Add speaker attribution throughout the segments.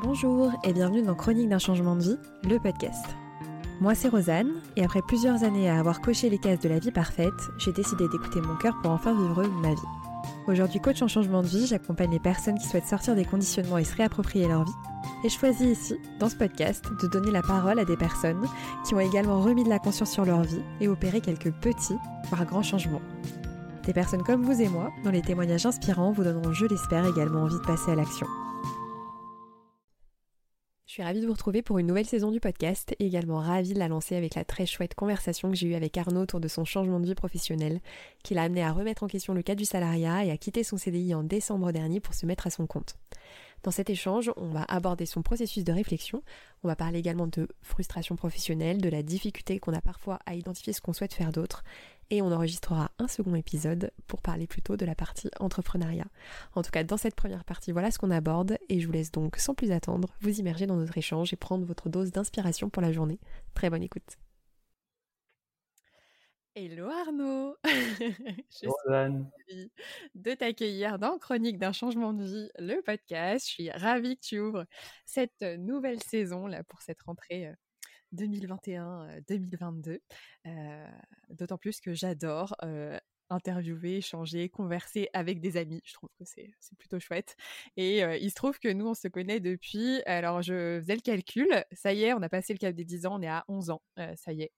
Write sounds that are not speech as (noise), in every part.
Speaker 1: Bonjour et bienvenue dans Chronique d'un changement de vie, le podcast. Moi c'est Rosanne et après plusieurs années à avoir coché les cases de la vie parfaite, j'ai décidé d'écouter mon cœur pour enfin vivre ma vie. Aujourd'hui coach en changement de vie, j'accompagne les personnes qui souhaitent sortir des conditionnements et se réapproprier leur vie. Et je choisis ici, dans ce podcast, de donner la parole à des personnes qui ont également remis de la conscience sur leur vie et opéré quelques petits, voire grands changements. Des personnes comme vous et moi, dont les témoignages inspirants vous donneront, je l'espère, également envie de passer à l'action. Suis ravie de vous retrouver pour une nouvelle saison du podcast. Et également ravie de la lancer avec la très chouette conversation que j'ai eue avec Arnaud autour de son changement de vie professionnel qui l'a amené à remettre en question le cadre du salariat et à quitter son CDI en décembre dernier pour se mettre à son compte. Dans cet échange, on va aborder son processus de réflexion, on va parler également de frustration professionnelle, de la difficulté qu'on a parfois à identifier ce qu'on souhaite faire d'autre, et on enregistrera un second épisode pour parler plutôt de la partie entrepreneuriat. En tout cas, dans cette première partie, voilà ce qu'on aborde, et je vous laisse donc sans plus attendre vous immerger dans notre échange et prendre votre dose d'inspiration pour la journée. Très bonne écoute. Hello Arnaud (laughs)
Speaker 2: Je suis
Speaker 1: de t'accueillir dans Chronique d'un changement de vie, le podcast. Je suis ravie que tu ouvres cette nouvelle saison là pour cette rentrée 2021-2022. D'autant plus que j'adore interviewer, échanger, converser avec des amis. Je trouve que c'est plutôt chouette. Et euh, il se trouve que nous, on se connaît depuis, alors je faisais le calcul, ça y est, on a passé le cap des 10 ans, on est à 11 ans, euh, ça y est.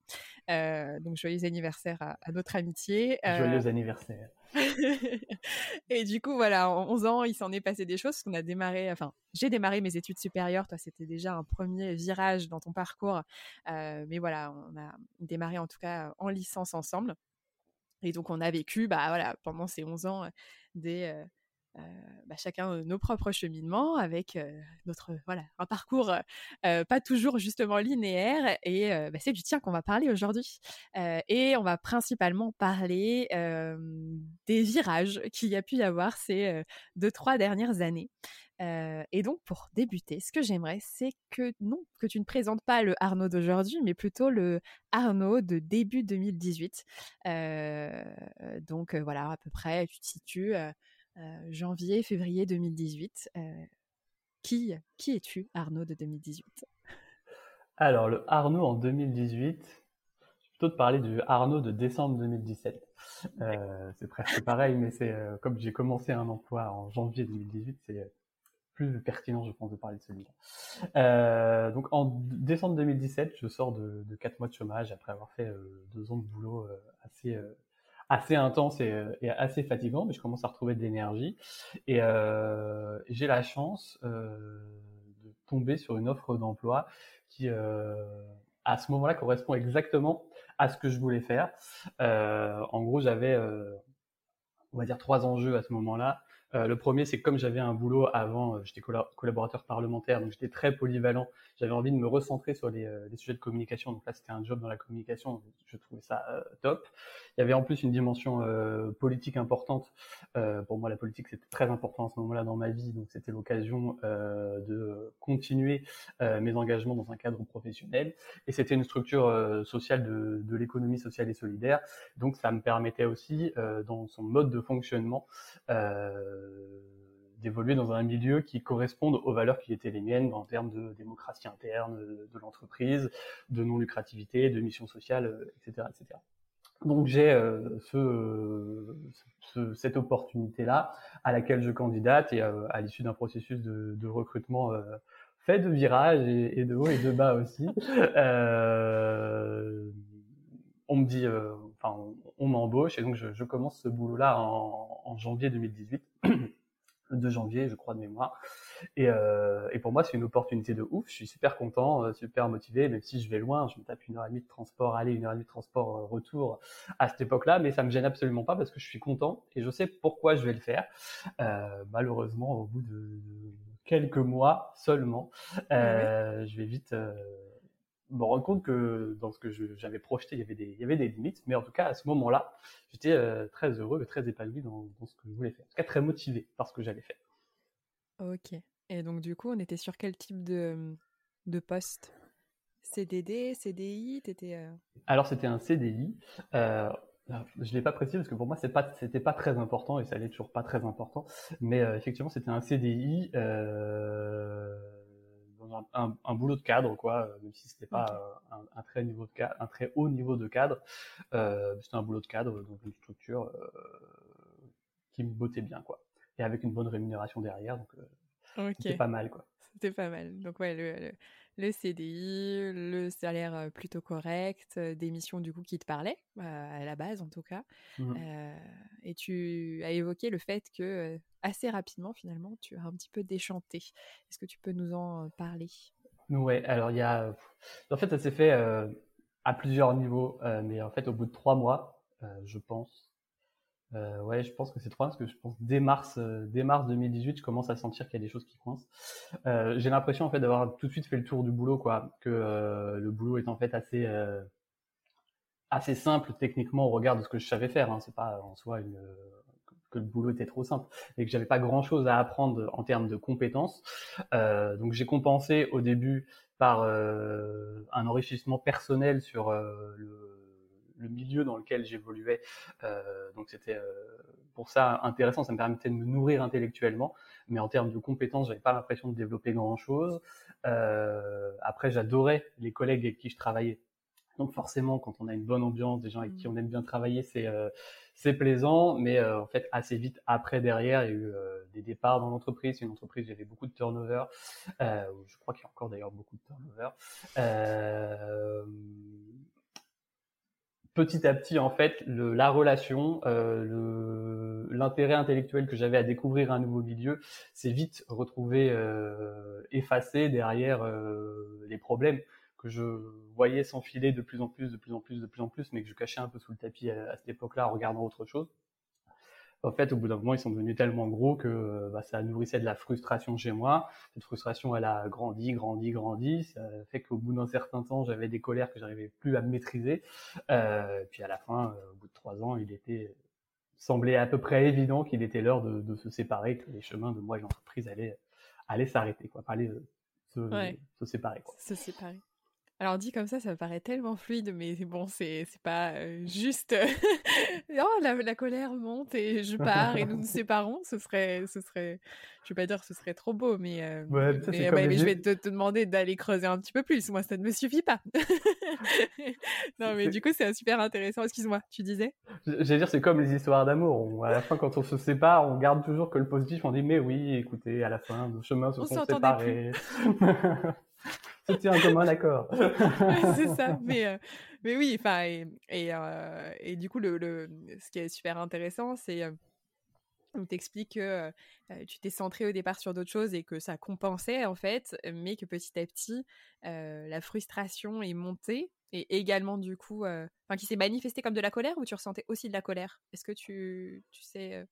Speaker 1: Euh, donc joyeux anniversaire à, notre amitié.
Speaker 2: Joyeux anniversaire. (laughs)
Speaker 1: et du coup, voilà, en 11 ans, il s'en est passé des choses, parce qu'on a démarré, enfin, j'ai démarré mes études supérieures, toi, c'était déjà un premier virage dans ton parcours. mais voilà, on a démarré en tout cas en licence ensemble. Et donc, on a vécu, bah, voilà, pendant ces 11 ans, des, bah, chacun nos propres cheminements avec notre voilà un parcours pas toujours justement linéaire et bah, c'est du tien qu'on va parler aujourd'hui et on va principalement parler des virages qu'il y a pu y avoir ces deux trois dernières années et donc, pour débuter, ce que j'aimerais, c'est que non, que tu ne présentes pas le Arnaud d'aujourd'hui, mais plutôt le Arnaud de début 2018. donc, voilà, à peu près, tu te situes janvier, février 2018. qui, qui es-tu, Arnaud de 2018
Speaker 2: Alors, le Arnaud en 2018, plutôt de parler du Arnaud de décembre 2017. c'est presque pareil, mais c'est comme j'ai commencé un emploi en janvier 2018, c'est plus pertinent, je pense, de parler de celui-là. Euh, donc en décembre 2017, je sors de, de 4 mois de chômage après avoir fait euh, deux ans de boulot euh, assez euh, assez intense et, et, assez fatigant, mais je commence à retrouver de l'énergie et j'ai la chance de tomber sur une offre d'emploi qui à ce moment-là correspond exactement à ce que je voulais faire. en gros, j'avais on va dire trois enjeux à ce moment-là. Euh, le premier, c'est comme j'avais un boulot avant, euh, j'étais collaborateur parlementaire, donc j'étais très polyvalent. J'avais envie de me recentrer sur les, euh, les, sujets de communication. Donc là, c'était un job dans la communication. je trouvais ça top. Il y avait en plus une dimension politique importante. pour moi, la politique, c'était très important à ce moment-là dans ma vie. Donc c'était l'occasion de continuer mes engagements dans un cadre professionnel. Et c'était une structure sociale de, de l'économie sociale et solidaire. Donc ça me permettait aussi, dans son mode de fonctionnement, d'évoluer dans un milieu qui corresponde aux valeurs qui étaient les miennes en termes de démocratie interne de, l'entreprise, de non-lucrativité, de mission sociale, etc. etc. Donc j'ai euh, ce, cette opportunité-là à laquelle je candidate et euh, à l'issue d'un processus de, de recrutement euh, fait de virages et, de haut et de bas aussi. (laughs) on me dit, enfin, on, m'embauche et donc je, je commence ce boulot-là en, en janvier 2018. (clears throat) le 2 janvier, je crois de mémoire. Et, euh, et pour moi, c'est une opportunité de ouf. Je suis super content, euh, super motivé, même si je vais loin. Je me tape une heure et demie de transport aller, une heure et demie de transport euh, retour à cette époque-là, mais ça me gêne absolument pas parce que je suis content et je sais pourquoi je vais le faire. Euh, malheureusement, au bout de, quelques mois seulement, euh, je vais vite me rendre compte que dans ce que j'avais projeté, il y avait des, il y avait des limites. Mais en tout cas, à ce moment-là, j'étais euh, très heureux et très épanoui dans, dans, ce que je voulais faire. En tout cas, très motivé par ce que j'allais faire.
Speaker 1: Ok. Et donc, du coup, on était sur quel type de, de poste? CDD, CDI étais, euh...
Speaker 2: Alors, c'était un CDI. Euh, je l'ai pas précisé parce que pour moi c'est pas c'était pas très important et ça l'est toujours pas très important mais euh, effectivement c'était un CDI euh, un, boulot de cadre, quoi, même si c'était pas un, très niveau de un très haut niveau de cadre. c'était un boulot de cadre dans une structure qui me bottait bien, quoi, et avec une bonne rémunération derrière, donc c'était pas mal, quoi.
Speaker 1: C'était pas mal. Donc ouais, le, le CDI, le salaire plutôt correct, des missions du coup qui te parlaient, à la base en tout cas. Mmh et tu as évoqué le fait que assez rapidement finalement tu as un petit peu déchanté. Est-ce que tu peux nous en parler?
Speaker 2: Ouais, alors il y a, en fait ça s'est fait à plusieurs niveaux, mais en fait au bout de trois mois, je pense, euh, ouais, je pense que c'est trois parce que je pense dès mars, euh, dès mars 2018, je commence à sentir qu'il y a des choses qui coincent. Euh, j'ai l'impression en fait d'avoir tout de suite fait le tour du boulot, quoi, que euh, le boulot est en fait assez euh, assez simple techniquement au regard de ce que je savais faire. Hein. C'est pas en soi une, que le boulot était trop simple et que j'avais pas grand chose à apprendre en termes de compétences. donc j'ai compensé au début par un enrichissement personnel sur le le milieu dans lequel j'évoluais. Euh, donc c'était euh, pour ça intéressant, ça me permettait de me nourrir intellectuellement, mais en termes de compétences, j'avais pas l'impression de développer grand chose. Euh, après, j'adorais les collègues avec qui je travaillais. Donc forcément, quand on a une bonne ambiance, des gens avec qui on aime bien travailler, c'est c'est plaisant, mais en fait assez vite après derrière, il y a eu des départs dans l'entreprise. C'est une entreprise, il y avait beaucoup de turnover. je crois qu'il y a encore d'ailleurs beaucoup de turnover petit à petit, en fait, la relation, euh, l'intérêt intellectuel que j'avais à découvrir un nouveau milieu s'est vite retrouvé euh, effacé derrière euh, les problèmes que je voyais s'enfiler de plus en plus, de plus en plus, de plus en plus, mais que je cachais un peu sous le tapis à cette époque-là en regardant autre chose en fait, au bout d'un moment, ils sont devenus tellement gros que euh, bah, ça nourrissait de la frustration chez moi. Cette frustration, elle a grandi, grandi, grandi. Ça fait qu'au bout d'un certain temps, j'avais des colères que j'arrivais plus à maîtriser. Euh, puis à la fin, euh, au bout de trois ans, il était semblait à peu près évident qu'il était l'heure de, de, se séparer, que les chemins de moi et l'entreprise allaient, allaient s'arrêter, quoi, allaient se, se séparer. Quoi.
Speaker 1: Se séparer. Alors dit comme ça, ça paraît tellement fluide, mais bon, c'est c'est pas juste. (laughs) oh, la, colère monte et je pars et nous nous (laughs) séparons. Ce serait ce serait, je vais pas dire que ce serait trop beau, mais mais, je vais te, te demander d'aller creuser un petit peu plus. Moi, ça ne me suffit pas. (laughs) non, mais du coup, c'est super intéressant. Excuse-moi, tu disais?
Speaker 2: J'allais dire, c'est comme les histoires d'amour. À la fin, quand on se sépare, on garde toujours que le positif. On dit, mais oui, écoutez, à la fin, nos chemins se sont séparés. Comme un accord. (laughs)
Speaker 1: c'est ça. (laughs) Mais, euh, mais oui, enfin, et, et, euh, et, du coup, le, le, ce qui est super intéressant, c'est euh, on t'explique que tu t'es centré au départ sur d'autres choses et que ça compensait en fait, mais que petit à petit, la frustration est montée et également du coup, enfin, qui s'est manifestée comme de la colère ou tu ressentais aussi de la colère? Est-ce que tu, tu sais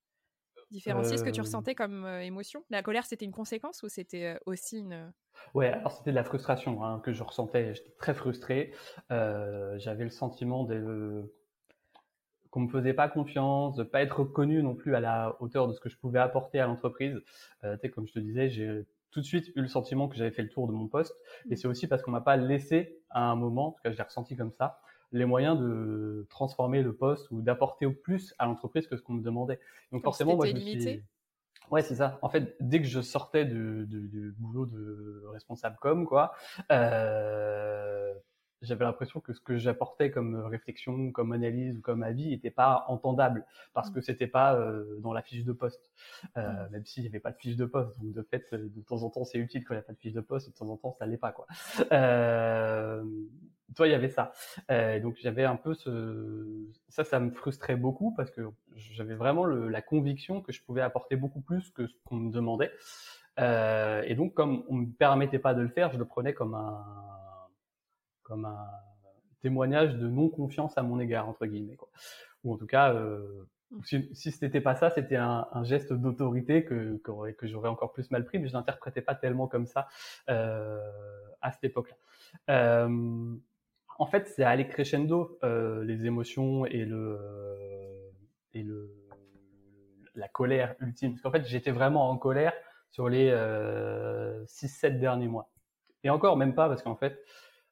Speaker 1: différencier ce que tu ressentais comme émotion? La colère, c'était une conséquence ou c'était aussi une
Speaker 2: Ouais, alors c'était de la frustration hein, que je ressentais. J'étais très frustré. Euh, J'avais le sentiment de qu'on me faisait pas confiance, de pas être reconnu non plus à la hauteur de ce que je pouvais apporter à l'entreprise. Euh, comme je te disais, j'ai tout de suite eu le sentiment que j'avais fait le tour de mon poste. Et c'est aussi parce qu'on m'a pas laissé à un moment, en tout cas je l'ai ressenti comme ça, les moyens de transformer le poste ou d'apporter au plus à l'entreprise que ce qu'on me demandait.
Speaker 1: Donc, forcément, moi je me suis
Speaker 2: Ouais, c'est ça. En fait, dès que je sortais du, du, du boulot de responsable com, quoi, euh, j'avais l'impression que ce que j'apportais comme réflexion, comme analyse ou comme avis n'était pas entendable parce que c'était pas euh, dans la fiche de poste, euh, mmh. même s'il n'y avait pas de fiche de poste. Donc de fait, de temps en temps, c'est utile quand il n'y a pas de fiche de poste, et de temps en temps, ça l'est pas quoi. Euh, toi, il y avait ça. Euh, donc j'avais un peu ce, ça, ça me frustrait beaucoup parce que j'avais vraiment le, la conviction que je pouvais apporter beaucoup plus que ce qu'on me demandait. Euh, et donc, comme on me permettait pas de le faire, je le prenais comme un comme un témoignage de non confiance à mon égard entre guillemets quoi. ou en tout cas euh, mmh. si, si ce n'était pas ça c'était un, un, geste d'autorité que que, que j'aurais encore plus mal pris mais je l'interprétais pas tellement comme ça euh, à cette époque là euh, en fait c'est aller crescendo euh, les émotions et le euh, et le la colère ultime parce qu'en fait j'étais vraiment en colère sur les 6-7 euh, derniers mois et encore même pas parce qu'en fait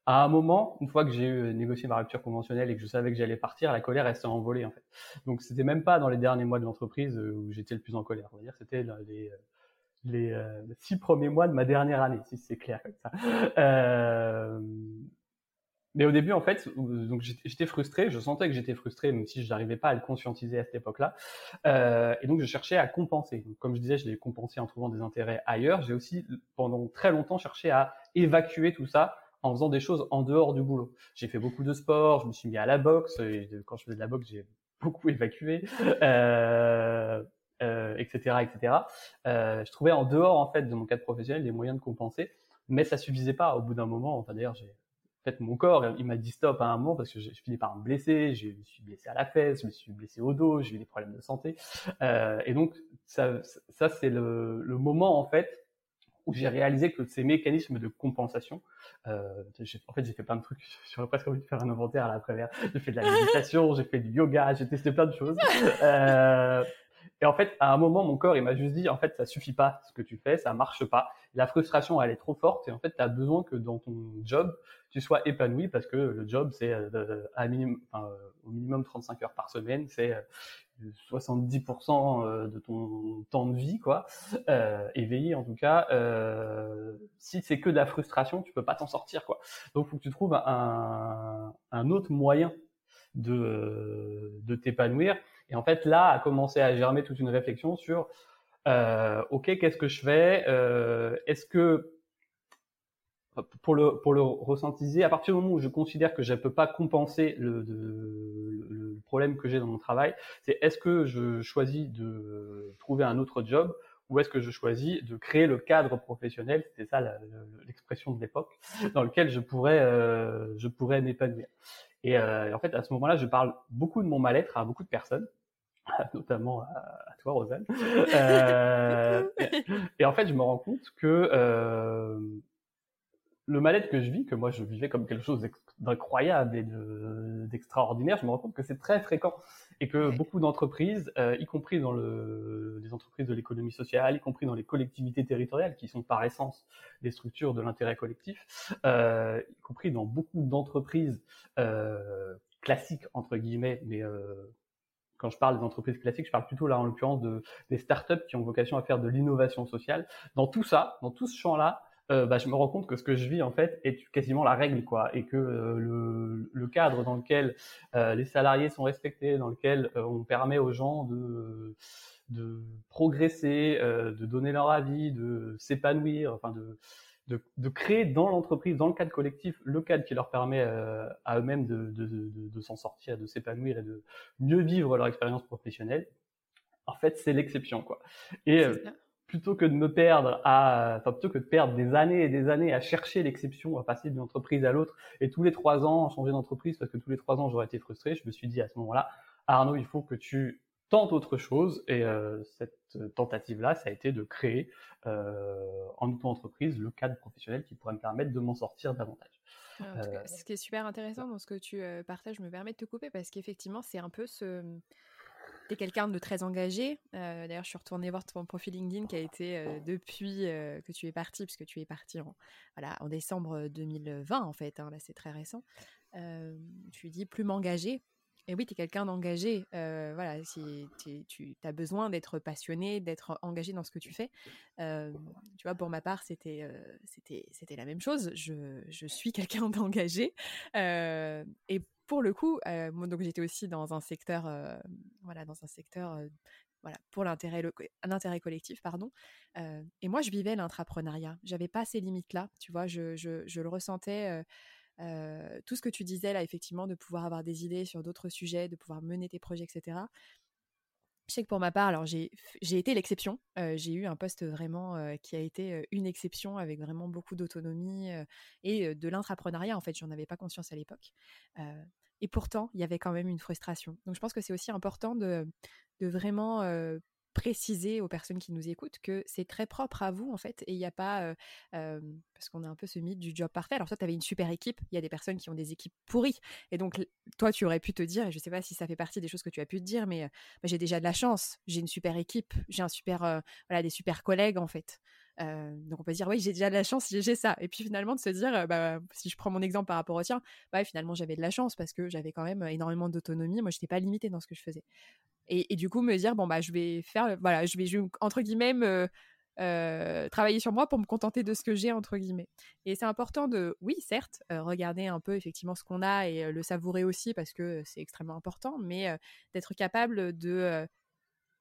Speaker 2: à un moment, une fois que j'ai négocié ma rupture conventionnelle et que je savais que j'allais partir, la colère elle envolée en fait. Donc c'était même pas dans les derniers mois de l'entreprise euh, où j'étais le plus en colère. On va dire c'était les, les six premiers mois de ma dernière année, si c'est clair comme ça. Euh, mais au début, en fait, donc j'étais frustré, je sentais que j'étais frustré, même si je n'arrivais pas à le conscientiser à cette époque-là. Euh, et donc, je cherchais à compenser. comme je disais, je l'ai compensé en trouvant des intérêts ailleurs. J'ai aussi, pendant très longtemps, cherché à évacuer tout ça en faisant des choses en dehors du boulot. J'ai fait beaucoup de sport, je me suis mis à la boxe. Et quand je faisais de la boxe, j'ai beaucoup évacué. Euh, euh, etc., etc. Euh, je trouvais en dehors en fait de mon cadre professionnel des moyens de compenser, mais ça suffisait pas. Au bout d'un moment, enfin d'ailleurs, j'ai mon corps, il m'a dit stop à un moment parce que j'ai fini par me blesser, je me suis blessé à la fesse, je me suis blessé au dos, j'ai eu des problèmes de santé, euh, et donc ça, ça c'est le, le moment en fait où j'ai réalisé que ces mécanismes de compensation, euh, en fait j'ai fait plein de trucs, (laughs) j'aurais presque envie de faire un inventaire à la première, j'ai fait de la méditation, j'ai fait du yoga, j'ai testé plein de choses, euh, et en fait, à un moment, mon corps, il m'a juste dit, en fait, ça suffit pas ce que tu fais, ça marche pas. La frustration, elle est trop forte et en fait, tu as besoin que dans ton job, tu sois épanoui parce que le job, c'est euh, à minimum, enfin, au minimum 35 heures par semaine, c'est 70% euh, de ton temps de vie, quoi, euh, éveillé en tout cas. Euh, si c'est que de la frustration, tu peux pas t'en sortir, quoi. Donc, faut que tu trouves un, un autre moyen de, de t'épanouir. Et en fait, là a commencé à germer toute une réflexion sur, euh, ok, qu'est-ce que je fais euh, Est-ce que pour le pour le ressentiser, à partir du moment où je considère que je ne peux pas compenser le, le problème que j'ai dans mon travail, c'est est-ce que je choisis de trouver un autre job ou est-ce que je choisis de créer le cadre professionnel, c'était ça l'expression de l'époque, dans lequel je pourrais euh, je pourrais m'épanouir. Et euh, en fait, à ce moment-là, je parle beaucoup de mon mal-être à beaucoup de personnes, (laughs) notamment à, toi, Rosanne. Euh, (laughs) et, en fait, je me rends compte que euh, le mal-être que je vis, que moi je vivais comme quelque chose d'incroyable et d'extraordinaire, je me rends compte que c'est très fréquent et que beaucoup d'entreprises, euh, y compris dans le, les entreprises de l'économie sociale, y compris dans les collectivités territoriales, qui sont par essence des structures de l'intérêt collectif, euh, y compris dans beaucoup d'entreprises euh, classiques entre guillemets, mais euh, quand je parle des entreprises classiques, je parle plutôt là en l'occurrence de des startups qui ont vocation à faire de l'innovation sociale. Dans tout ça, dans tout ce champ-là, euh, bah, je me rends compte que ce que je vis en fait est quasiment la règle quoi et que euh, le, le, cadre dans lequel euh, les salariés sont respectés dans lequel on permet aux gens de de progresser de donner leur avis de s'épanouir enfin de, de de, créer dans l'entreprise, dans le cadre collectif, le cadre qui leur permet à eux-mêmes de, de, de, de s'en sortir, de s'épanouir et de mieux vivre leur expérience professionnelle. En fait, c'est l'exception, quoi. Et plutôt que de me perdre à, enfin, plutôt que de perdre des années et des années à chercher l'exception, à passer d'une entreprise à l'autre et tous les trois ans changer d'entreprise parce que tous les trois ans j'aurais été frustré, je me suis dit à ce moment-là, Arnaud, il faut que tu tentes autre chose et euh, cette tentative-là, ça a été de créer euh, en auto-entreprise le cadre professionnel qui pourrait me permettre de m'en sortir davantage.
Speaker 1: Euh, ce qui est super intéressant dans ce que tu partages, je me permets de te couper parce qu'effectivement, c'est un peu ce, tu es quelqu'un de très engagé. Euh, d'ailleurs, je suis retournée voir ton profil LinkedIn qui a été euh, depuis euh, que tu es parti, puisque tu es parti en, voilà, en décembre 2020, en fait. Hein, là, c'est très récent. tu dis plus m'engager. Et oui, tu es quelqu'un d'engagé. voilà, si tu as besoin d'être passionné, d'être engagé dans ce que tu fais. tu vois, pour ma part, c'était la même chose. Je, je suis (laughs) quelqu'un d'engagé. et pour le coup, donc j'étais aussi dans un secteur, voilà, dans un secteur, voilà, pour l'intérêt, l'intérêt collectif, pardon. et moi, je vivais l'intrapreneuriat. J'avais pas ces limites-là, tu vois. Je, je, je le ressentais. Tout ce que tu disais là, effectivement, de pouvoir avoir des idées sur d'autres sujets, de pouvoir mener tes projets, etc. Je sais que pour ma part, alors j'ai été l'exception. j'ai eu un poste vraiment qui a été une exception avec vraiment beaucoup d'autonomie et de l'intrapreneuriat. En fait, j'en avais pas conscience à l'époque. et pourtant, il y avait quand même une frustration. Donc, je pense que c'est aussi important de, de vraiment préciser aux personnes qui nous écoutent que c'est très propre à vous en fait et il n'y a pas parce qu'on a un peu ce mythe du job parfait. Alors toi tu avais une super équipe il y a des personnes qui ont des équipes pourries et donc toi tu aurais pu te dire et je sais pas si ça fait partie des choses que tu as pu te dire mais bah, j'ai déjà de la chance j'ai une super équipe j'ai un super voilà des super collègues en fait. Donc on peut dire oui j'ai déjà de la chance j'ai ça. Et puis finalement de se dire bah, si je prends mon exemple par rapport au tien bah finalement j'avais de la chance parce que j'avais quand même énormément d'autonomie. Moi je n'étais pas limitée dans ce que je faisais et, du coup me dire bon bah je vais faire voilà je vais, entre guillemets me travailler sur moi pour me contenter de ce que j'ai entre guillemets. Et c'est important de, oui, certes, regarder un peu effectivement ce qu'on a et le savourer aussi parce que c'est extrêmement important, mais d'être capable de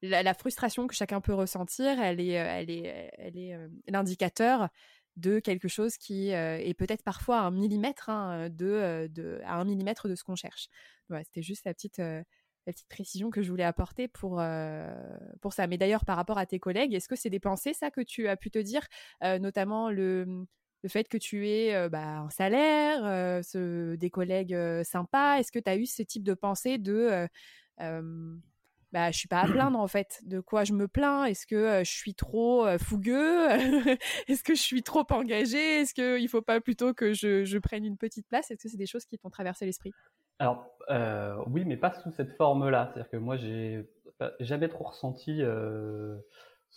Speaker 1: la, frustration que chacun peut ressentir, elle est, elle est, elle est l'indicateur de quelque chose qui est peut-être parfois un millimètre hein, de, de, à un millimètre de ce qu'on cherche. Voilà, c'était juste la petite la petite précision que je voulais apporter pour, euh, pour ça. Mais d'ailleurs, par rapport à tes collègues, est-ce que c'est des pensées, ça, que tu as pu te dire, euh, notamment le, fait que tu aies euh, bah, un salaire, ce, des collègues sympas? Est-ce que tu as eu ce type de pensée de bah, je suis pas à plaindre en fait. De quoi je me plains? Est-ce que je suis trop fougueux? (laughs) Est-ce que je suis trop engagé Est-ce qu'il faut pas plutôt que je, je prenne une petite place? Est-ce que c'est des choses qui t'ont traversé l'esprit?
Speaker 2: Alors, euh, oui, mais pas sous cette forme-là. C'est-à-dire que moi, j'ai jamais trop ressenti euh,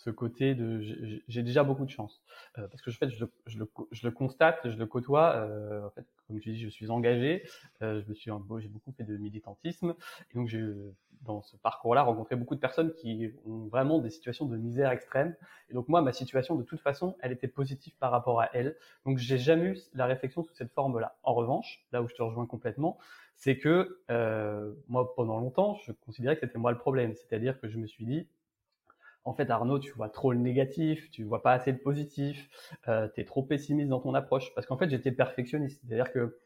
Speaker 2: ce côté de j'ai déjà beaucoup de chance. Euh, parce que je, je, le, je, le, je constate, je le côtoie. Euh, en fait, comme tu dis, je suis engagé. Euh, je me suis, j'ai beaucoup fait de militantisme. Et donc, j'ai dans ce parcours-là rencontré beaucoup de personnes qui ont vraiment des situations de misère extrême. Et donc, moi, ma situation, de toute façon, elle était positive par rapport à elle. Donc, j'ai jamais eu la réflexion sous cette forme-là. En revanche, là où je te rejoins complètement, c'est que moi, pendant longtemps, je considérais que c'était moi le problème. C'est-à-dire que je me suis dit, en fait, Arnaud, tu vois trop le négatif, tu vois pas assez le positif, euh, tu es trop pessimiste dans ton approche. Parce qu'en fait, j'étais perfectionniste. C'est-à-dire que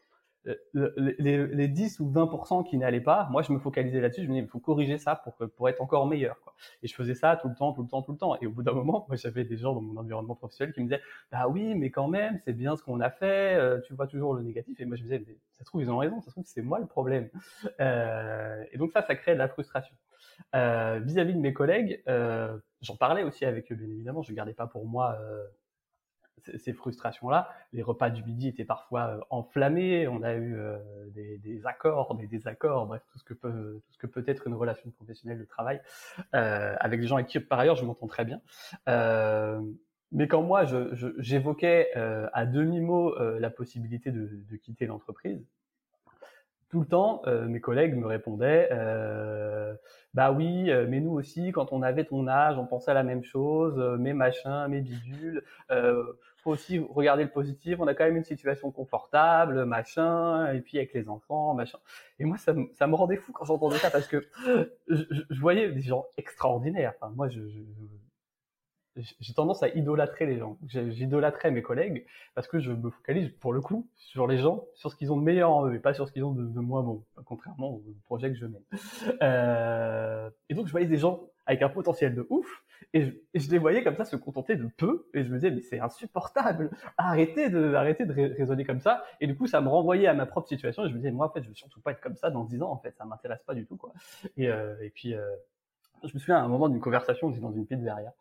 Speaker 2: les, les, 10 ou 20% qui n'allaient pas, moi je me focalisais là-dessus, je me disais il faut corriger ça pour, pour être encore meilleur. Quoi. Et je faisais ça tout le temps, tout le temps, tout le temps. Et au bout d'un moment, (laughs) moi j'avais des gens dans mon environnement professionnel qui me disaient bah oui, mais quand même, c'est bien ce qu'on a fait, euh, tu vois toujours le négatif. Et moi je me disais ça se trouve ils ont raison, ça se trouve c'est moi le problème. Euh, et donc ça, ça crée de la frustration. Euh, vis-à-vis -vis de mes collègues, euh, j'en parlais aussi avec eux bien évidemment, je gardais pas pour moi ces frustrations-là. Les repas du midi étaient parfois euh, enflammés. On a eu euh, des, accords, des désaccords, bref, tout ce que peut, être une relation professionnelle de travail euh, avec des gens avec qui, par ailleurs, je m'entends très bien. Euh, mais quand moi, j'évoquais à demi-mot la possibilité de, quitter l'entreprise, tout le temps, euh, mes collègues me répondaient euh, Bah oui, euh, mais nous aussi, quand on avait ton âge, on pensait à la même chose, mais machin, mais bidule. faut aussi regarder le positif. On a quand même une situation confortable, machin, et puis avec les enfants, machin. Et moi, ça, ça me rendait fou quand j'entendais ça parce que je, je, voyais des gens extraordinaires. Enfin, moi, je, je j'ai tendance à idolâtrer les gens. J'idolâtrais mes collègues parce que je me focalise pour le coup sur les gens, sur ce qu'ils ont de meilleur en eux et pas sur ce qu'ils ont de, moins bon, contrairement au projet que je mène. Euh, et donc je voyais des gens avec un potentiel de ouf et je, les voyais comme ça se contenter de peu et je me disais mais c'est insupportable, arrêtez de arrêtez de raisonner comme ça et du coup ça me renvoyait à ma propre situation et je me disais moi en fait je veux surtout pas être comme ça dans dix ans en fait ça m'intéresse pas du tout quoi. Et, euh, et puis euh, je me souviens à un moment d'une conversation, j'étais dans une pizzeria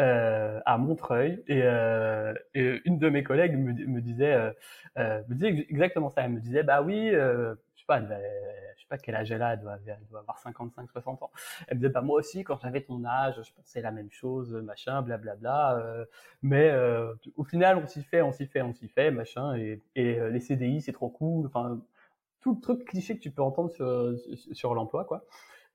Speaker 2: euh, à Montreuil, et, euh, une de mes collègues me, disait, euh, euh me disait exactement ça. Elle me disait, bah oui, euh, je sais pas, je sais pas quel âge elle a, elle doit, elle avoir 55, 60 ans. Elle me disait, bah moi aussi, quand j'avais ton âge, je pensais la même chose, machin, blablabla. Euh, mais euh, au final, on s'y fait, on s'y fait, on s'y fait, machin. Et, et les CDI, c'est trop cool. Enfin, tout le truc cliché que tu peux entendre sur, sur l'emploi, quoi.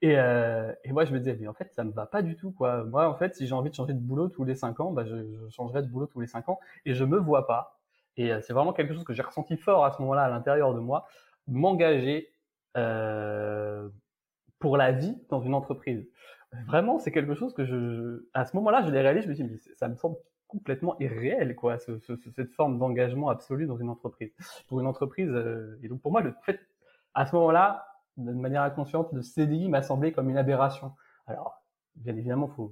Speaker 2: Et, euh, et, moi, je me disais, mais en fait, ça me va pas du tout, quoi. Moi, en fait, si j'ai envie de changer de boulot tous les cinq ans, bah, je, je, changerai de boulot tous les cinq ans, et je me vois pas. Et euh, c'est vraiment quelque chose que j'ai ressenti fort à ce moment-là à l'intérieur de moi, m'engager euh, pour la vie dans une entreprise. Vraiment, c'est quelque chose que je, à ce moment-là, je l'ai réalisé. Je me suis dit, mais ça me semble complètement irréel, quoi, ce, ce, cette forme d'engagement absolu dans une entreprise. Pour une entreprise, euh, et donc pour moi, le fait, à ce moment-là, de manière inconsciente, le CDI m'a semblé comme une aberration. Alors, bien évidemment, il faut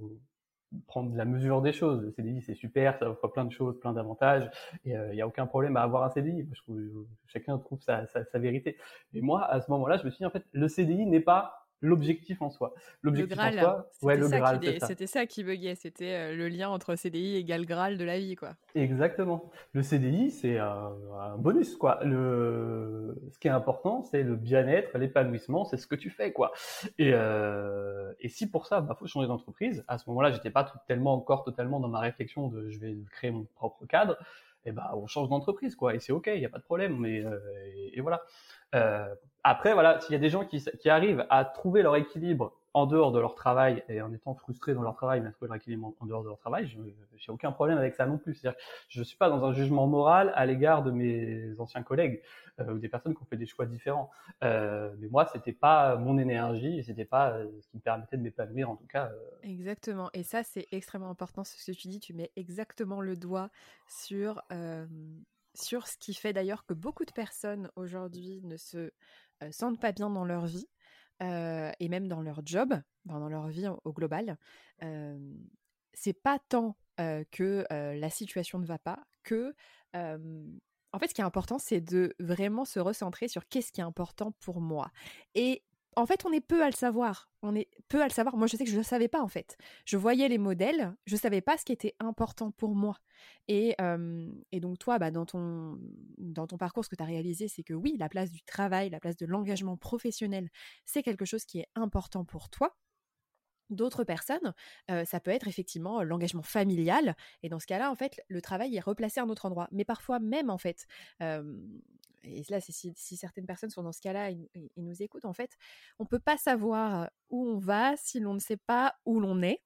Speaker 2: prendre la mesure des choses. Le CDI, c'est super, ça offre plein de choses, plein d'avantages, et il euh, n'y a aucun problème à avoir un CDI. Je trouve, chacun trouve sa, sa, sa, vérité. Mais moi, à ce moment-là, je me suis dit, en fait, le CDI n'est pas l'objectif en soi.
Speaker 1: L'objectif en soi, ouais, le Graal. C'était ça qui buguait, c'était euh, le lien entre CDI égale Graal de la vie, quoi.
Speaker 2: Exactement. Le CDI, c'est un, un, bonus, quoi. Le, ce qui est important, c'est le bien-être, l'épanouissement, c'est ce que tu fais, quoi. Et, euh... et si pour ça, bah, faut changer d'entreprise. À ce moment-là, j'étais pas tout, tellement encore totalement dans ma réflexion de je vais créer mon propre cadre. Et bah, on change d'entreprise, quoi. Et c'est ok, il n'y a pas de problème. Mais euh, et, et, voilà. Euh, après, voilà, s'il y a des gens qui, arrivent à trouver leur équilibre en dehors de leur travail et en étant frustrés dans leur travail, mais trouver l'équilibre en dehors de leur travail, je n'ai aucun problème avec ça non plus. C'est-à-dire je ne suis pas dans un jugement moral à l'égard de mes anciens collègues euh, ou des personnes qui ont fait des choix différents. Euh, mais moi, c'était pas mon énergie c'était pas euh, ce qui me permettait de m'épanouir en tout cas.
Speaker 1: Exactement. Et ça, c'est extrêmement important ce que tu dis. Tu mets exactement le doigt sur sur ce qui fait d'ailleurs que beaucoup de personnes aujourd'hui ne se sentent pas bien dans leur vie et même dans leur job, dans leur vie au, global. c'est pas tant que la situation ne va pas que en fait, ce qui est important, c'est de vraiment se recentrer sur qu'est-ce qui est important pour moi. Et en fait, on est peu à le savoir. On est peu à le savoir. Moi, je sais que je ne le savais pas, en fait. Je voyais les modèles, je ne savais pas ce qui était important pour moi. Et, donc, toi, bah, dans, ton, parcours, ce que tu as réalisé, c'est que oui, la place du travail, la place de l'engagement professionnel, c'est quelque chose qui est important pour toi. D'autres personnes, ça peut être effectivement l'engagement familial. Et dans ce cas-là, en fait, le travail est replacé à un autre endroit. Mais parfois même, en fait, et là, si, certaines personnes sont dans ce cas-là et, nous écoutent, en fait, on ne peut pas savoir où on va si l'on ne sait pas où l'on est.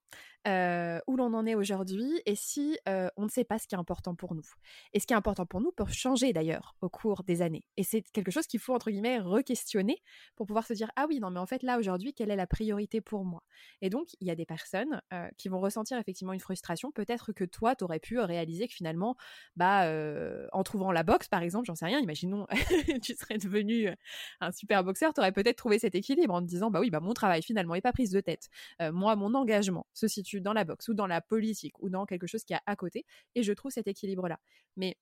Speaker 1: Où l'on en est aujourd'hui et si on ne sait pas ce qui est important pour nous. Et ce qui est important pour nous peut changer d'ailleurs au cours des années. Et c'est quelque chose qu'il faut, entre guillemets, re-questionner pour pouvoir se dire, ah oui, non, mais en fait, là, aujourd'hui, quelle est la priorité pour moi? Et donc, il y a des personnes qui vont ressentir effectivement une frustration. Peut-être que toi, tu aurais pu réaliser que finalement, bah, en trouvant la boxe, par exemple, j'en sais rien, imaginons, (laughs) tu serais devenu un super boxeur, tu aurais peut-être trouvé cet équilibre en te disant, bah oui, bah mon travail finalement n'est pas prise de tête. moi, mon engagement se situe dans la boxe ou dans la politique ou dans quelque chose qui est à côté. Et je trouve cet équilibre-là. Mais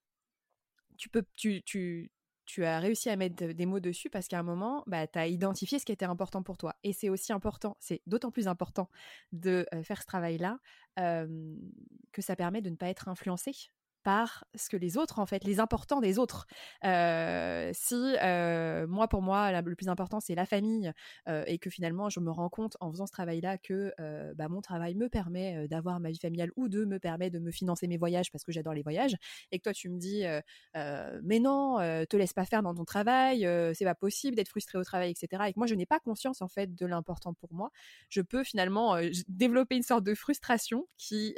Speaker 1: tu peux, tu, tu, tu as réussi à mettre des mots dessus parce qu'à un moment, bah, tu as identifié ce qui était important pour toi. Et c'est aussi important, c'est d'autant plus important de euh, faire ce travail-là que ça permet de ne pas être influencé par ce que les autres, en fait, les importants des autres. Euh, si euh, moi, pour moi, le plus important, c'est la famille, euh, et que finalement, je me rends compte en faisant ce travail-là que bah, mon travail me permet d'avoir ma vie familiale ou de me permet de me financer mes voyages parce que j'adore les voyages, et que toi, tu me dis, mais non, te laisse pas faire dans ton travail, c'est pas possible d'être frustré au travail, etc. Et que moi, je n'ai pas conscience, en fait, de l'important pour moi, je peux finalement développer une sorte de frustration qui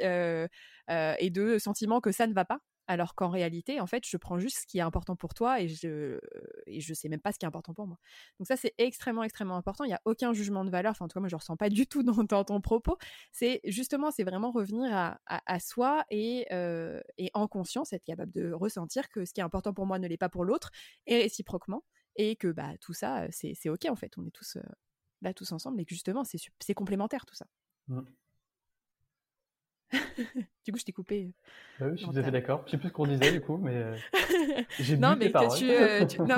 Speaker 1: et de sentiment que ça ne va pas alors qu'en réalité, en fait, je prends juste ce qui est important pour toi et je et je sais même pas ce qui est important pour moi. Donc ça, c'est extrêmement, extrêmement important. Il n'y a aucun jugement de valeur. Enfin, en tout moi, je ressens pas du tout (laughs) dans, ton propos. C'est justement, c'est vraiment revenir à, soi et, et en conscience, être capable de ressentir que ce qui est important pour moi ne l'est pas pour l'autre et réciproquement. Et que bah, tout ça, c'est OK, en fait. On est tous là, tous ensemble et que justement, c'est complémentaire, tout ça. Mmh. (laughs) du coup, je t'ai coupé.
Speaker 2: Bah oui, je suis tout à fait d'accord. Je sais plus ce qu'on disait du coup, mais euh, (laughs) j'ai
Speaker 1: non, mais que tu, (laughs) euh, non,